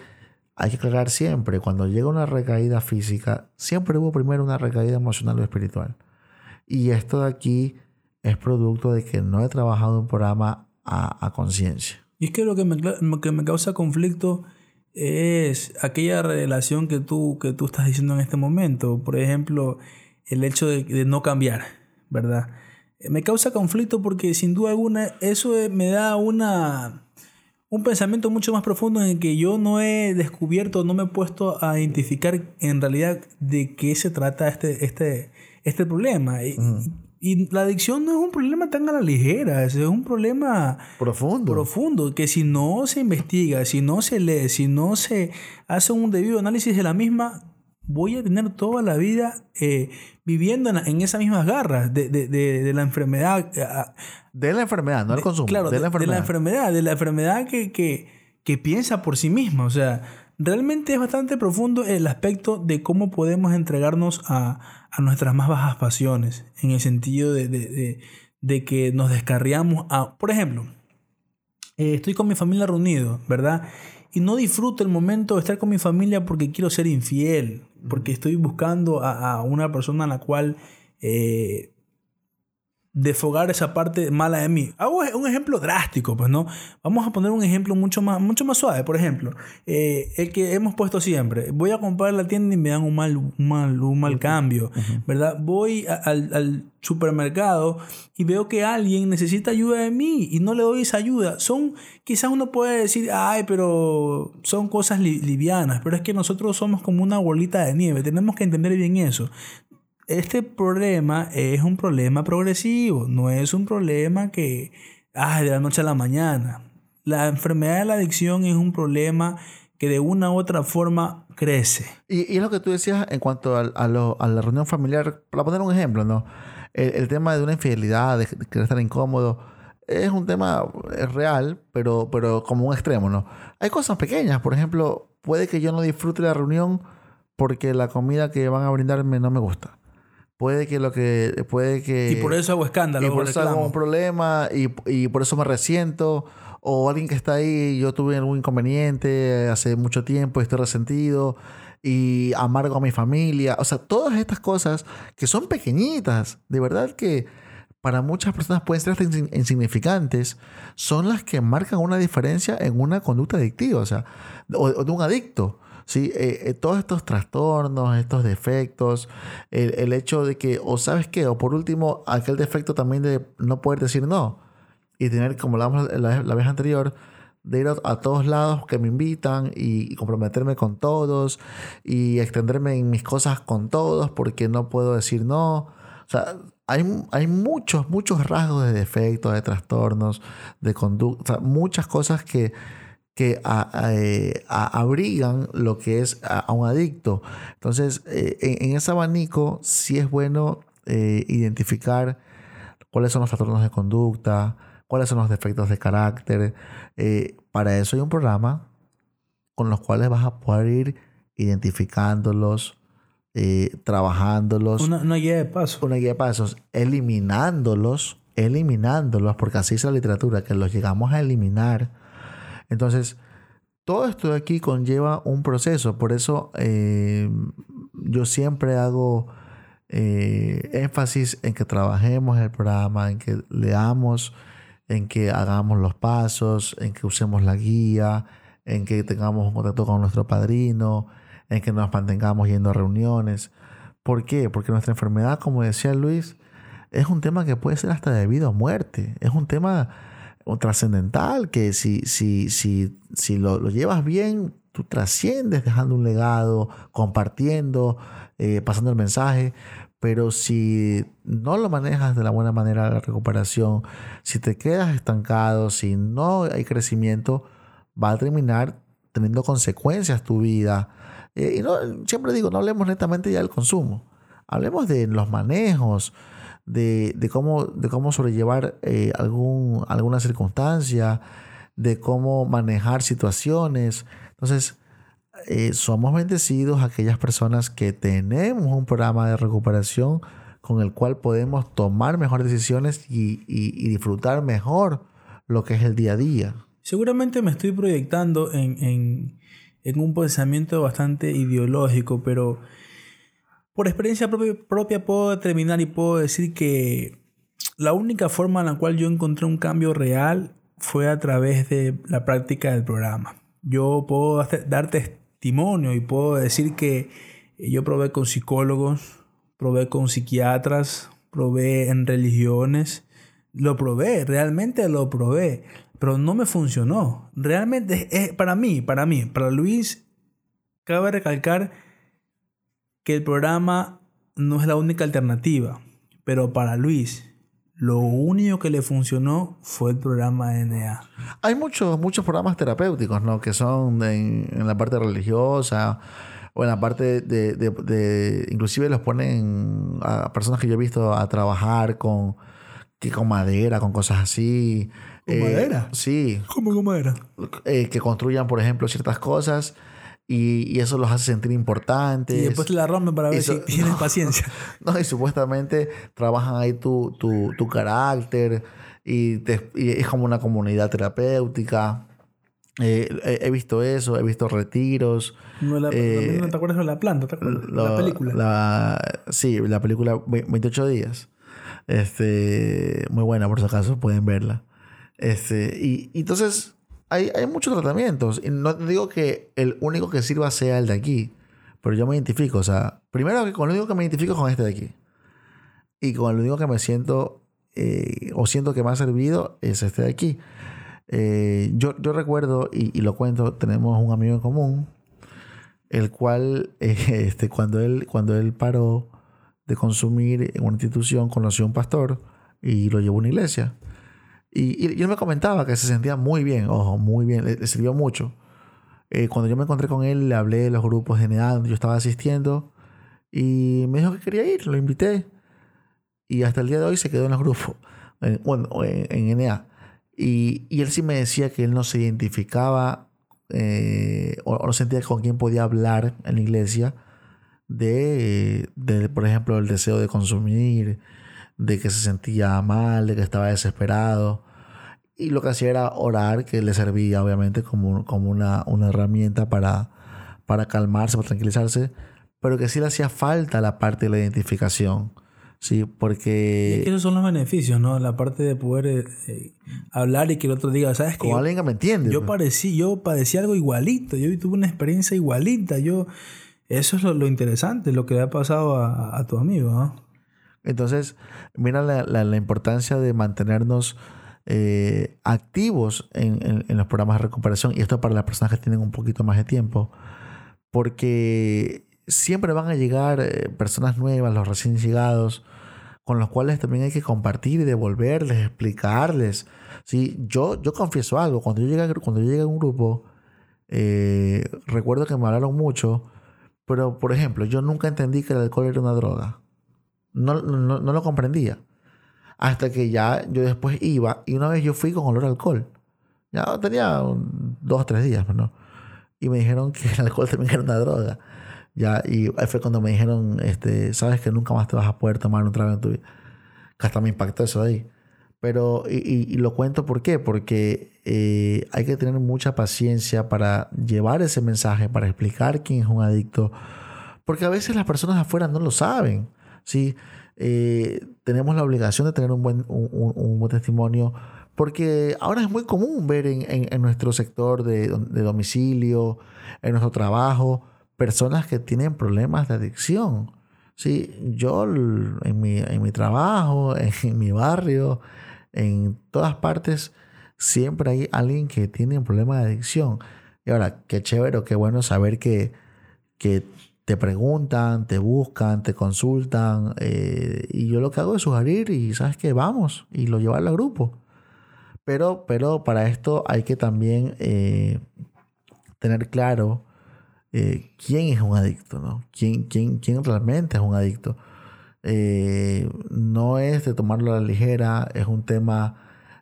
hay que aclarar siempre, cuando llega una recaída física, siempre hubo primero una recaída emocional o espiritual. Y esto de aquí es producto de que no he trabajado un programa a, conciencia. Y es que lo que que me causa conflicto es aquella relación que tú, que tú estás diciendo en este momento. Por ejemplo, el hecho de, no cambiar, ¿verdad? Me causa conflicto porque sin duda alguna eso me da una, un pensamiento mucho más profundo en el que yo no he descubierto, no me he puesto a identificar en realidad de qué se trata este, este, este problema. Y la adicción no es un problema tan a la ligera, es un problema profundo. profundo, que si no se investiga, si no se lee, si no se hace un debido análisis de la misma, voy a tener toda la vida eh, viviendo en, esas mismas garras de, de, de, la enfermedad. Eh, de la enfermedad, no el consumo. Claro, de, la enfermedad. De la enfermedad, de la enfermedad que, que, que piensa por sí misma. O sea, realmente es bastante profundo el aspecto de cómo podemos entregarnos a, a nuestras más bajas pasiones, en el sentido de, de, de, que nos descarriamos a, por ejemplo, eh, estoy con mi familia reunido, ¿verdad? Y no disfruto el momento de estar con mi familia porque quiero ser infiel, porque estoy buscando a, a una persona a la cual eh, desfogar esa parte mala de mí. Hago un ejemplo drástico, pues no. Vamos a poner un ejemplo mucho más, mucho más suave. Por ejemplo, eh, el que hemos puesto siempre. Voy a comprar la tienda y me dan un mal, un mal, un mal cambio, ¿verdad? Voy al, al, supermercado y veo que alguien necesita ayuda de mí y no le doy esa ayuda. Son, quizás uno puede decir, ay, pero son cosas livianas, pero es que nosotros somos como una bolita de nieve. Tenemos que entender bien eso este problema es un problema progresivo, no es un problema que, ah, de la noche a la mañana. La enfermedad de la adicción es un problema que de una u otra forma crece. Y, y es lo que tú decías en cuanto a, a, la reunión familiar, para poner un ejemplo, ¿no? El, tema de una infidelidad, de, querer estar incómodo, es un tema real, pero, pero como un extremo, ¿no? Hay cosas pequeñas, por ejemplo, puede que yo no disfrute la reunión porque la comida que van a brindarme no me gusta puede que lo que puede que y por eso hago escándalo y por eso hago un problema y, y, por eso me resiento. O alguien que está ahí yo tuve algún inconveniente hace mucho tiempo estoy resentido y amargo a mi familia. O sea todas estas cosas que son pequeñitas de verdad que para muchas personas pueden ser insignificantes son las que marcan una diferencia en una conducta adictiva o sea o de un adicto ¿sí? Eh, eh, todos estos trastornos, estos defectos, el, hecho de que, o sabes qué, o por último, aquel defecto también de no poder decir no y tener, como la, la, la vez anterior, de ir a, todos lados que me invitan y, comprometerme con todos y extenderme en mis cosas con todos porque no puedo decir no. O sea, hay, hay muchos, muchos rasgos de defectos, de trastornos, de conducta, muchas cosas que que eh, abrigan lo que es a, un adicto. Entonces, eh, en, ese abanico sí es bueno eh, identificar cuáles son los trastornos de conducta, cuáles son los defectos de carácter. para eso hay un programa con los cuales vas a poder ir identificándolos, trabajándolos. Una, una, guía de pasos. Una guía de pasos, eliminándolos, eliminándolos, porque así es la literatura, que los llegamos a eliminar entonces, todo esto de aquí conlleva un proceso. Por eso eh, yo siempre hago eh, énfasis en que trabajemos el programa, en que leamos, en que hagamos los pasos, en que usemos la guía, en que tengamos un contacto con nuestro padrino, en que nos mantengamos yendo a reuniones. ¿Por qué? Porque nuestra enfermedad, como decía Luis, es un tema que puede ser hasta de vida o muerte. Es un tema trascendental que si, si, si, si lo, lo, llevas bien, tú trasciendes dejando un legado, compartiendo, eh, pasando el mensaje. Pero si no lo manejas de la buena manera la recuperación, si te quedas estancado, si no hay crecimiento, va a terminar teniendo consecuencias tu vida. Eh, y no, siempre digo, no hablemos netamente ya del consumo. Hablemos de los manejos, de, de cómo, de cómo sobrellevar eh, algún, alguna circunstancia, de cómo manejar situaciones. Entonces, eh, somos bendecidos aquellas personas que tenemos un programa de recuperación con el cual podemos tomar mejores decisiones y, y, disfrutar mejor lo que es el día a día. Seguramente me estoy proyectando en, en, en un pensamiento bastante ideológico, pero por experiencia propia, puedo determinar y puedo decir que la única forma en la cual yo encontré un cambio real fue a través de la práctica del programa. Yo puedo dar testimonio y puedo decir que yo probé con psicólogos, probé con psiquiatras, probé en religiones, lo probé, realmente lo probé, pero no me funcionó. Realmente es para mí, para mí, para Luis, cabe recalcar que el programa no es la única alternativa, pero para Luis, lo único que le funcionó fue el programa NA. Hay muchos, muchos programas terapéuticos, ¿no? Que son en, la parte religiosa o en la parte de, Inclusive los ponen a personas que yo he visto a trabajar con... Que con madera, con cosas así. ¿Con madera? Sí. ¿Cómo con madera? Eh, que construyan, por ejemplo, ciertas cosas y, eso los hace sentir importantes. Y después te la rompen para ver si tienen paciencia. [LAUGHS] no, y supuestamente trabajan ahí tu, tu, tu carácter y, es como una comunidad terapéutica. Eh, he, visto eso, he visto retiros. No, la, eh, ¿No te acuerdas de la planta? ¿te acuerdas? La, película. La, sí, la película 28 días. Este, muy buena por si acaso, pueden verla. Este, y, y entonces hay, muchos tratamientos. Y no digo que el único que sirva sea el de aquí. Pero yo me identifico. O sea, primero que con lo único que me identifico con este de aquí. Y con lo único que me siento eh, o siento que me ha servido es este de aquí. Eh, yo, yo recuerdo, y, lo cuento, tenemos un amigo en común, el cual, [LAUGHS] este, cuando, él, cuando él paró de consumir en una institución, conoció a un pastor y lo llevó a una iglesia. Y, él me comentaba que se sentía muy bien, ojo, muy bien, le, sirvió mucho. Eh, cuando yo me encontré con él, le hablé de los grupos de NA donde yo estaba asistiendo y me dijo que quería ir, lo invité. Y hasta el día de hoy se quedó en los grupos, [LAUGHS] bueno, en, en. Y, y, él sí me decía que él no se identificaba eh, o, no sentía con quién podía hablar en la iglesia de, de, por ejemplo, el deseo de consumir, de que se sentía mal, de que estaba desesperado. Y lo que hacía era orar, que le servía obviamente como, como una, una herramienta para, para calmarse, para tranquilizarse, pero que sí le hacía falta la parte de la identificación. Sí, porque... esos son los beneficios, ¿no? La parte de poder eh, eh, hablar y que el otro diga, ¿sabes qué? Como alguien que me entiende. Yo, padecí, yo padecí algo igualito, yo tuve una experiencia igualita, yo... Eso es lo, interesante, lo que le ha pasado a, a tu amigo, ¿no? Entonces, mira la, la, importancia de mantenernos eh, activos en, en, los programas de recuperación. Y esto para las personas que tienen un poquito más de tiempo. Porque siempre van a llegar eh, personas nuevas, los recién llegados, con los cuales también hay que compartir y devolverles, explicarles. ¿sí? Yo, yo confieso algo, cuando yo llegué, cuando yo llegué a un grupo, eh, recuerdo que me hablaron mucho, pero por ejemplo, yo nunca entendí que el alcohol era una droga. No, no, no, lo comprendía. Hasta que ya yo después iba y una vez yo fui con olor a alcohol. Ya tenía dos o tres días, pues, ¿no? Y me dijeron que el alcohol también era una droga. Ya, y ahí fue cuando me dijeron, este, sabes que nunca más te vas a poder tomar un trago en tu vida. Que hasta me impactó eso ahí. Pero, y, lo cuento por qué, porque eh, hay que tener mucha paciencia para llevar ese mensaje, para explicar quién es un adicto, porque a veces las personas afuera no lo saben, ¿sí? Eh, tenemos la obligación de tener un buen, un, buen testimonio, porque ahora es muy común ver en, en, nuestro sector de, de, domicilio, en nuestro trabajo, personas que tienen problemas de adicción. Sí, yo en mi, en mi trabajo, [LAUGHS] en mi barrio, en todas partes, siempre hay alguien que tiene un problema de adicción. Y ahora, qué chévere, qué bueno saber que, que te preguntan, te buscan, te consultan. Eh, y yo lo que hago es sugerir y sabes que vamos y lo llevar al grupo. Pero, pero para esto hay que también eh, tener claro eh, quién es un adicto, ¿no? ¿Quién, quién, quién realmente es un adicto? No es de tomarlo a la ligera, es un tema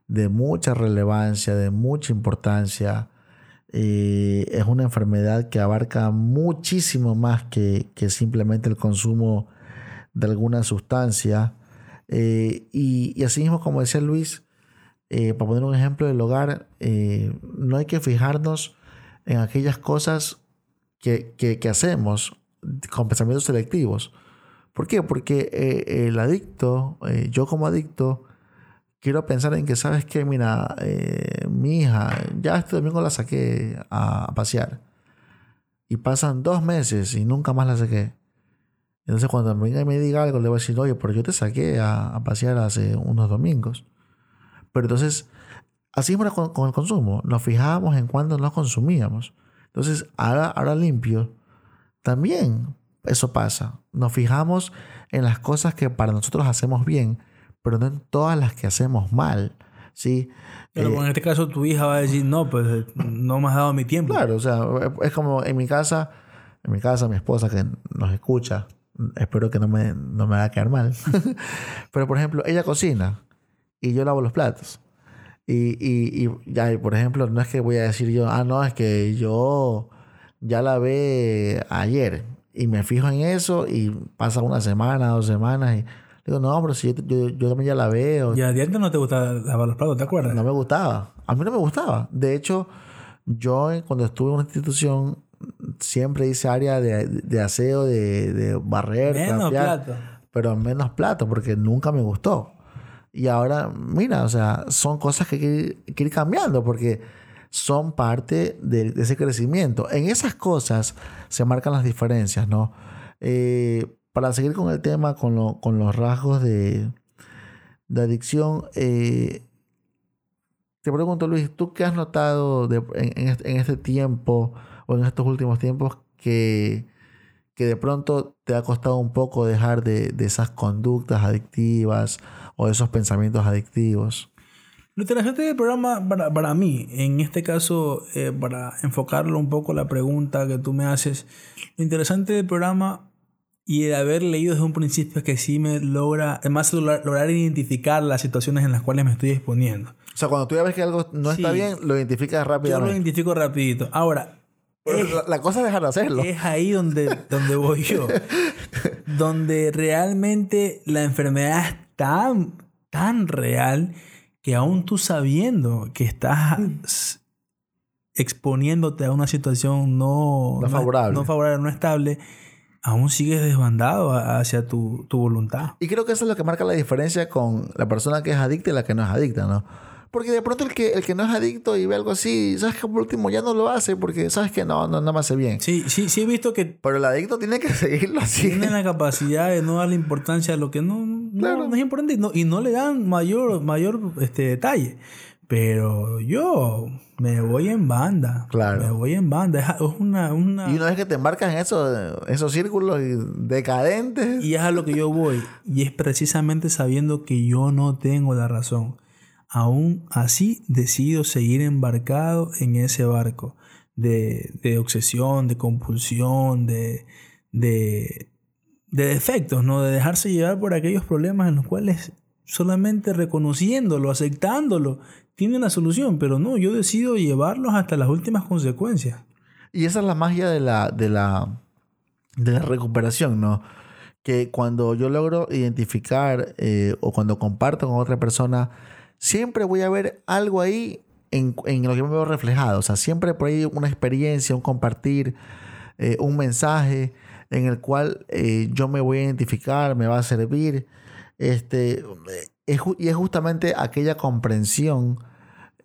de mucha relevancia, de mucha importancia. Eh, es una enfermedad que abarca muchísimo más que, simplemente el consumo de alguna sustancia. Eh, y, así mismo, como decía Luis, para poner un ejemplo del hogar, no hay que fijarnos en aquellas cosas que, que hacemos con pensamientos selectivos. ¿Por qué? Porque eh, el adicto, eh, yo como adicto, quiero pensar en que, ¿sabes qué? Mira, eh, mi hija, ya este domingo la saqué a, pasear. Y pasan dos meses y nunca más la saqué. Entonces cuando y me diga algo, le voy a decir, oye, pero yo te saqué a, pasear hace unos domingos. Pero entonces, así era con, con, el consumo. Nos fijábamos en cuándo nos consumíamos. Entonces, ahora, ahora limpio, también eso pasa. Nos fijamos en las cosas que para nosotros hacemos bien, pero no en todas las que hacemos mal. ¿sí? Pero eh, en este caso tu hija va a decir, no, pues no me has dado mi tiempo. Claro, o sea, es como en mi casa, en mi casa, mi esposa que nos escucha, espero que no me, no me a quedar mal. [LAUGHS] pero por ejemplo, ella cocina y yo lavo los platos. Y, y, y ya, por ejemplo, no es que voy a decir yo, ah, no, es que yo ya lavé ayer y me fijo en eso y pasa una semana, dos semanas y digo, no, pero si yo, yo, también ya la veo. Y a ti no te gustaba lavar los platos, ¿te acuerdas? No me gustaba. A mí no me gustaba. De hecho, yo cuando estuve en una institución siempre hice área de, de aseo, de, de barrer, menos plato. pero menos plato porque nunca me gustó. Y ahora, mira, o sea, son cosas que hay que ir cambiando porque son parte de, ese crecimiento. En esas cosas se marcan las diferencias, ¿no? Eh, para seguir con el tema, con, los rasgos de, adicción, eh, te pregunto, Luis, ¿tú qué has notado en, este, tiempo o en estos últimos tiempos que, de pronto te ha costado un poco dejar de, de esas conductas adictivas o esos pensamientos adictivos? Lo interesante del programa para, para mí, en este caso, eh, para enfocarlo un poco la pregunta que tú me haces, lo interesante del programa y de haber leído desde un principio es que sí me logra, además lograr, identificar las situaciones en las cuales me estoy exponiendo. O sea, cuando tú ya ves que algo no está bien, lo identificas rápidamente. Yo lo identifico rapidito. Ahora, la, cosa es dejar de hacerlo. Es ahí donde, donde voy yo. [LAUGHS] donde realmente la enfermedad es tan, tan real que aún tú sabiendo que estás exponiéndote a una situación no, favorable. No, favorable, no estable, aún sigues desbandado hacia tu, tu, voluntad. Y creo que eso es lo que marca la diferencia con la persona que es adicta y la que no es adicta, ¿no? Porque de pronto el que, el que no es adicto y ve algo así, sabes que por último ya no lo hace porque sabes que no, no, no me hace bien. Sí, sí, sí he visto que... Pero el adicto tiene que [LAUGHS] seguirlo así. Tiene la capacidad de no darle importancia a lo que no, no, es importante y no, y no le dan mayor, mayor este, detalle. Pero yo me voy en banda. Claro. Me voy en banda. Es una, una... Y una vez que te embarcas en eso, esos círculos decadentes. Y es a lo que yo voy. Y es precisamente sabiendo que yo no tengo la razón aún así decido seguir embarcado en ese barco de, obsesión, de compulsión, de, de, defectos, ¿no? De dejarse llevar por aquellos problemas en los cuales solamente reconociéndolo, aceptándolo, tiene la solución, pero no, yo decido llevarlos hasta las últimas consecuencias. Y esa es la magia de la, de la, de la recuperación, ¿no? Que cuando yo logro identificar eh, o cuando comparto con otra persona siempre voy a ver algo ahí en, en lo que me veo reflejado. O sea, siempre por ahí una experiencia, un compartir, eh, un mensaje en el cual eh, yo me voy a identificar, me va a servir. Este, y es justamente aquella comprensión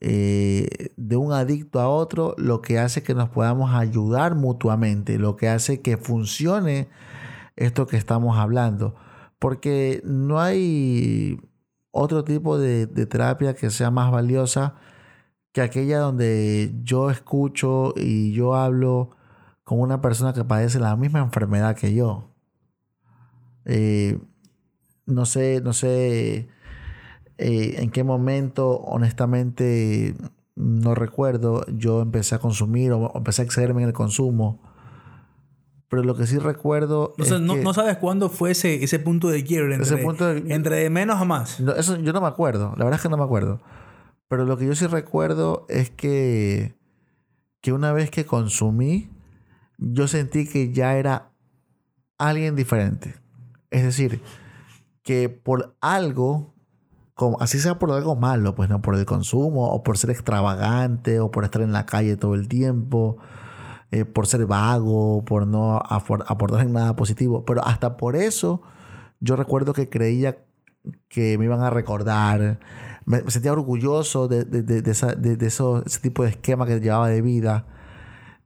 eh, de un adicto a otro lo que hace que nos podamos ayudar mutuamente, lo que hace que funcione esto que estamos hablando. Porque no hay otro tipo de, terapia que sea más valiosa que aquella donde yo escucho y yo hablo con una persona que padece la misma enfermedad que yo. Eh, no sé, no sé eh, en qué momento, honestamente, no recuerdo, yo empecé a consumir o empecé a excederme en el consumo. Pero lo que sí recuerdo. no, sabes cuándo fue ese, ese punto de quiebre entre, ese punto de, entre de menos a más. eso yo no me acuerdo. La verdad es que no me acuerdo. Pero lo que yo sí recuerdo es que, que una vez que consumí, yo sentí que ya era alguien diferente. Es decir, que por algo, como, así sea por algo malo, pues no por el consumo, o por ser extravagante, o por estar en la calle todo el tiempo, eh, por ser vago, por no aportar en nada positivo. Pero hasta por eso yo recuerdo que creía que me iban a recordar. Me, sentía orgulloso de, de, de, esa, de, eso, ese tipo de esquema que llevaba de vida.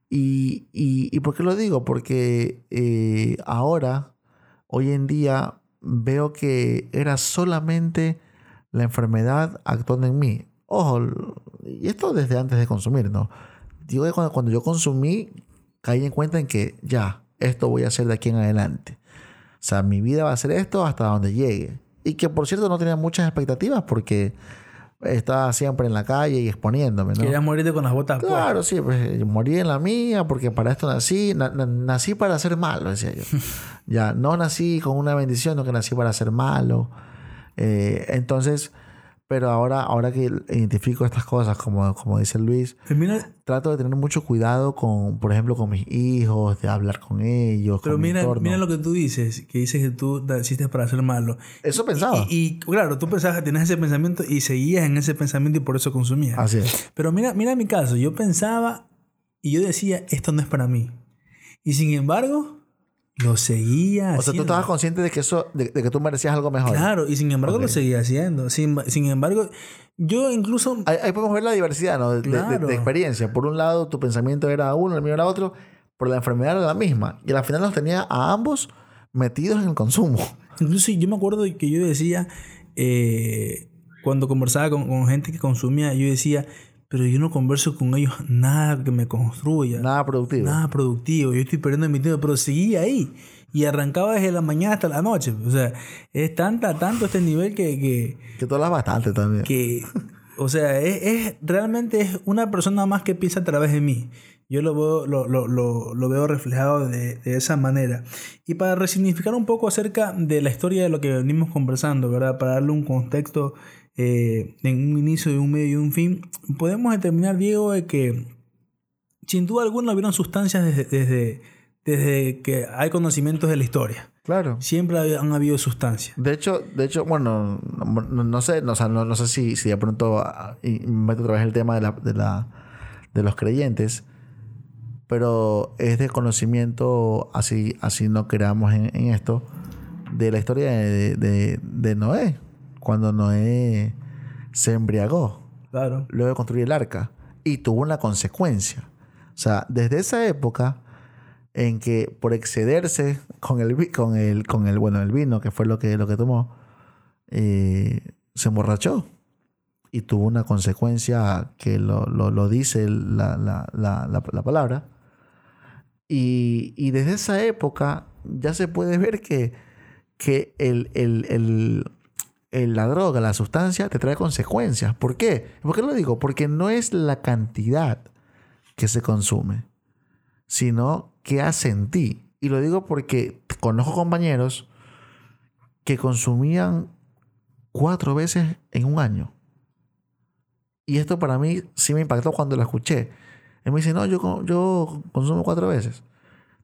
Y, y, y ¿por qué lo digo? Porque eh, ahora, hoy en día, veo que era solamente la enfermedad actuando en mí. Ojo, y esto desde antes de consumir, ¿no? digo que cuando, yo consumí, caí en cuenta en que ya, esto voy a hacer de aquí en adelante. O sea, mi vida va a ser esto hasta donde llegue. Y que por cierto no tenía muchas expectativas porque estaba siempre en la calle y exponiéndome, ¿no? Querías morirte con las botas Claro, sí, pues morí en la mía porque para esto nací. nací para ser malo, decía yo. [LAUGHS] ya, no nací con una bendición, no que nací para ser malo. Eh, entonces, pero ahora, ahora que identifico estas cosas, como, como dice Luis, trato de tener mucho cuidado con, por ejemplo, con mis hijos, de hablar con ellos. Pero mira, mira lo que tú dices, que dices que tú naciste para ser malo. Eso pensaba. Y, claro, tú pensabas, tenías ese pensamiento y seguías en ese pensamiento y por eso consumías. Así es. Pero mira, mira mi caso, yo pensaba y yo decía, esto no es para mí. Y sin embargo, lo seguía O sea, tú estabas consciente de que eso, de, que tú merecías algo mejor. Claro, y sin embargo lo seguía haciendo. Sin, sin embargo, yo incluso... Ahí, podemos ver la diversidad, ¿no? De, experiencia. Por un lado, tu pensamiento era uno, el mío era otro, pero la enfermedad era la misma. Y al final los tenía a ambos metidos en el consumo. [LAUGHS] Incluso yo me acuerdo que yo decía, eh, cuando conversaba con, con gente que consumía, yo decía, pero yo no converso con ellos nada que me construya. Nada productivo. Nada productivo. Yo estoy perdiendo mi tiempo, pero seguía ahí. Y arrancaba desde la mañana hasta la noche. O sea, es tanta, tanto este nivel que... Que, que tú hablas bastante también. Que, o sea, es, realmente es una persona más que piensa a través de mí. Yo lo veo, lo, lo, lo, lo veo reflejado de, de, esa manera. Y para resignificar un poco acerca de la historia de lo que venimos conversando, ¿verdad? Para darle un contexto eh, en un inicio, un medio y un fin, podemos determinar, Diego, de que sin duda alguna hubieron sustancias desde, desde, desde que hay conocimientos de la historia. Claro. Siempre han habido sustancias. De hecho, de hecho bueno, no, sé, no, no, sé si, si de pronto ah, meto otra vez el tema de, la, de, la, de los creyentes, pero es de conocimiento, así, así no creamos en, en esto, de la historia de, de, de Noé cuando Noé se embriagó. Claro. Luego de construir el arca. Y tuvo una consecuencia. O sea, desde esa época en que por excederse con el, con el, con el, bueno, el vino, que fue lo que, lo que tomó, eh, se emborrachó. Y tuvo una consecuencia que lo, dice la, la, palabra. Y, y, desde esa época ya se puede ver que, que el, el la droga, la sustancia, te trae consecuencias. ¿Por qué? ¿Por qué lo digo? Porque no es la cantidad que se consume, sino qué hace en ti. Y lo digo porque conozco compañeros que consumían cuatro veces en un año. Y esto para mí sí me impactó cuando lo escuché. Él me dice, no, yo, yo consumo cuatro veces.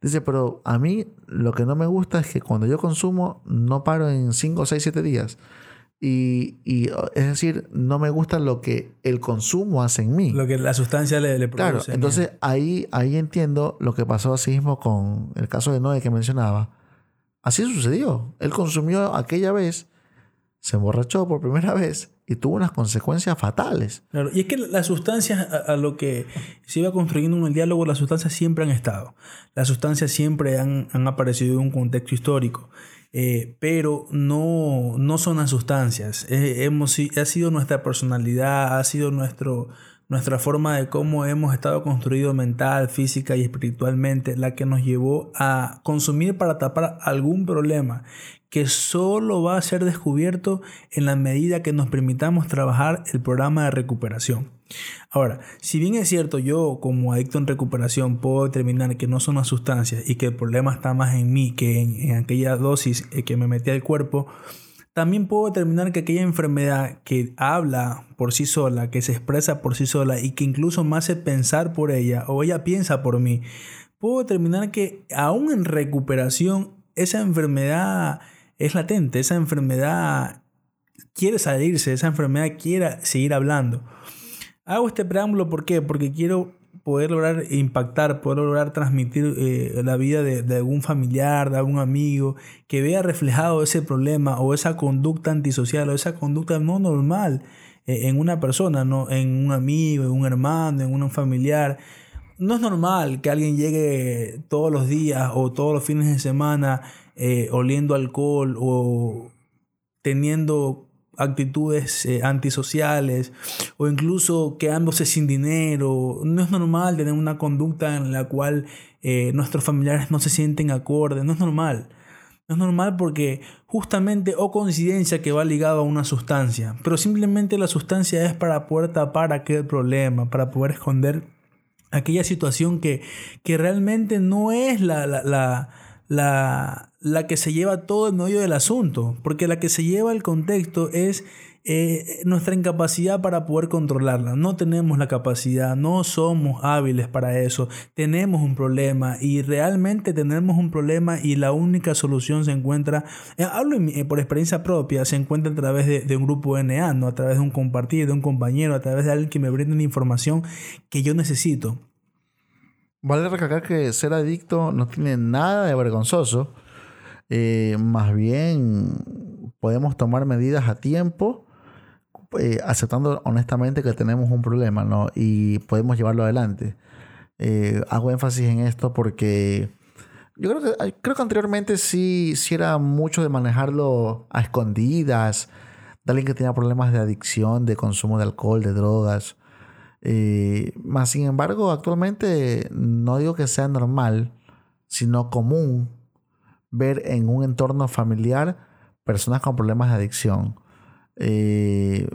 Dice, pero a mí lo que no me gusta es que cuando yo consumo no paro en cinco, seis, siete días Y, y, es decir, no me gusta lo que el consumo hace en mí. Lo que la sustancia le, le produce. Claro, entonces ahí, ahí entiendo lo que pasó así mismo con el caso de Noé que mencionaba. Así sucedió. Él consumió aquella vez, se emborrachó por primera vez y tuvo unas consecuencias fatales. Claro, y es que las sustancias, a, lo que se iba construyendo en el diálogo, las sustancias siempre han estado. Las sustancias siempre han, han aparecido en un contexto histórico. Eh, pero no, no son las sustancias. Eh, hemos, ha sido nuestra personalidad, ha sido nuestro, nuestra forma de cómo hemos estado construido mental, física y espiritualmente la que nos llevó a consumir para tapar algún problema que solo va a ser descubierto en la medida que nos permitamos trabajar el programa de recuperación. Ahora, si bien es cierto, yo como adicto en recuperación puedo determinar que no son las sustancias y que el problema está más en mí que en, aquella dosis eh, que me metí al cuerpo, también puedo determinar que aquella enfermedad que habla por sí sola, que se expresa por sí sola y que incluso me hace pensar por ella o ella piensa por mí, puedo determinar que aún en recuperación esa enfermedad es latente, esa enfermedad quiere salirse, esa enfermedad quiere seguir hablando. Hago este preámbulo ¿por qué? Porque quiero poder lograr impactar, poder lograr transmitir eh, la vida de, algún familiar, de algún amigo, que vea reflejado ese problema o esa conducta antisocial o esa conducta no normal eh, en una persona, ¿no? en un amigo, en un hermano, en un familiar. No es normal que alguien llegue todos los días o todos los fines de semana eh, oliendo alcohol o teniendo actitudes eh, antisociales o incluso quedándose sin dinero. No es normal tener una conducta en la cual eh, nuestros familiares no se sienten acorde. No es normal. No es normal porque justamente o coincidencia que va ligado a una sustancia. Pero simplemente la sustancia es para poder tapar aquel problema, para poder esconder aquella situación que, que realmente no es la la, la que se lleva todo el medio del asunto, porque la que se lleva el contexto es eh, nuestra incapacidad para poder controlarla. No tenemos la capacidad, no somos hábiles para eso, tenemos un problema y realmente tenemos un problema y la única solución se encuentra, eh, hablo eh, por experiencia propia, se encuentra a través de, un grupo NA, ¿no? a través de un compartir, de un compañero, a través de alguien que me brinde la información que yo necesito. Vale recalcar que ser adicto no tiene nada de vergonzoso. Eh, más bien podemos tomar medidas a tiempo, eh, aceptando honestamente que tenemos un problema, ¿no? Y podemos llevarlo adelante. Eh, hago énfasis en esto porque yo creo que, creo que anteriormente sí, sí era mucho de manejarlo a escondidas, de alguien que tenía problemas de adicción, de consumo de alcohol, de drogas. Eh, más sin embargo, actualmente no digo que sea normal, sino común ver en un entorno familiar personas con problemas de adicción. Eh,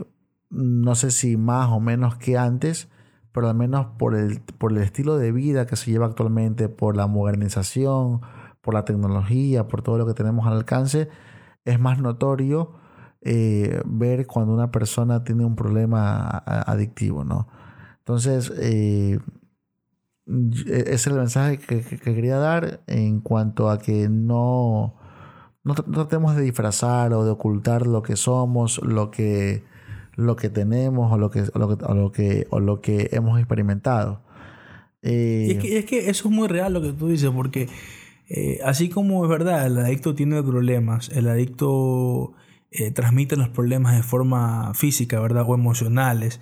no sé si más o menos que antes, pero al menos por el, por el estilo de vida que se lleva actualmente, por la modernización, por la tecnología, por todo lo que tenemos al alcance, es más notorio eh, ver cuando una persona tiene un problema adictivo, ¿no? Entonces, eh, e-, ese es el mensaje que, quería dar en cuanto a que no, no tratemos de disfrazar o de ocultar lo que somos, lo que, lo que tenemos o lo que, o lo que, o lo que, hemos experimentado. y es, que, es que eso es muy real lo que tú dices, porque eh, así como es verdad, el adicto tiene problemas, el adicto eh, transmite los problemas de forma física, ¿verdad? O emocionales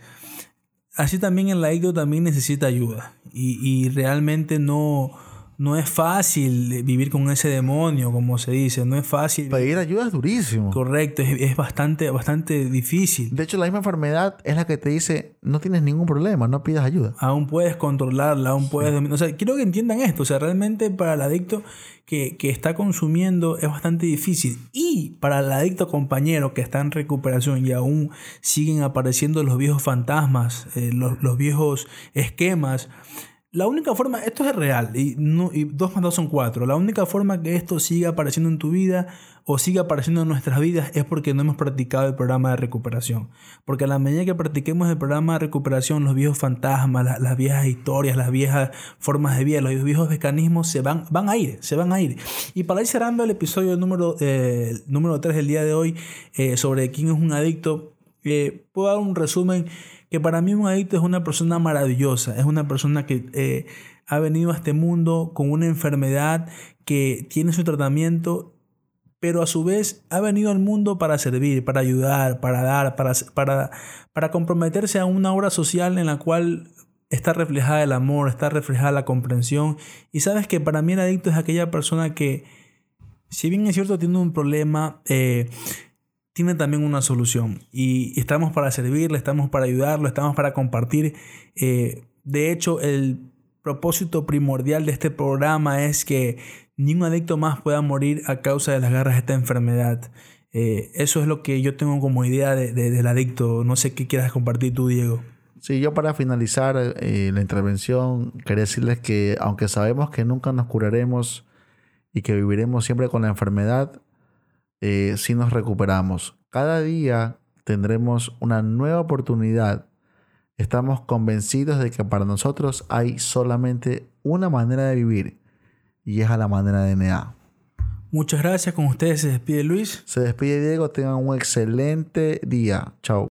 así también el adicto también necesita ayuda y, y realmente no, no es fácil vivir con ese demonio, como se dice, no es fácil. Pedir ayuda es durísimo. Correcto, es, bastante, bastante difícil. De hecho, la misma enfermedad es la que te dice, no tienes ningún problema, no pidas ayuda. Aún puedes controlarla, aún puedes... O sea, quiero que entiendan esto, o sea, realmente para el adicto que, está consumiendo es bastante difícil. Y para el adicto compañero que está en recuperación y aún siguen apareciendo los viejos fantasmas, eh, los, los viejos esquemas, La única forma, esto es real, y, no, y 2 más 2 son 4. La única forma que esto siga apareciendo en tu vida o siga apareciendo en nuestras vidas es porque no hemos practicado el programa de recuperación. Porque a la medida que practiquemos el programa de recuperación, los viejos fantasmas, las viejas historias, las viejas formas de vida, los viejos mecanismos se van, van a ir, se van a ir. Y para ir cerrando el episodio número, eh, número 3 del día de hoy eh, sobre quién es un adicto, eh, puedo dar un resumen que para mí un adicto es una persona maravillosa, es una persona que eh, ha venido a este mundo con una enfermedad que tiene su tratamiento, pero a su vez ha venido al mundo para servir, para ayudar, para dar, para, para, para comprometerse a una obra social en la cual está reflejada el amor, está reflejada la comprensión. Y sabes que para mí el adicto es aquella persona que, si bien es cierto, tiene un problema, eh, tiene también una solución y estamos para servirle, estamos para ayudarlo, estamos para compartir. Eh, de hecho, el propósito primordial de este programa es que ni un adicto más pueda morir a causa de las garras de esta enfermedad. Eh, eso es lo que yo tengo como idea de, del adicto. No sé qué quieras compartir tú, Diego. Sí, yo para finalizar eh, la intervención quería decirles que aunque sabemos que nunca nos curaremos y que viviremos siempre con la enfermedad, eh, si nos recuperamos. Cada día tendremos una nueva oportunidad. Estamos convencidos de que para nosotros hay solamente una manera de vivir y es a la manera de NA. Muchas gracias. Con ustedes se despide Luis. Se despide Diego. Tengan un excelente día. Chao.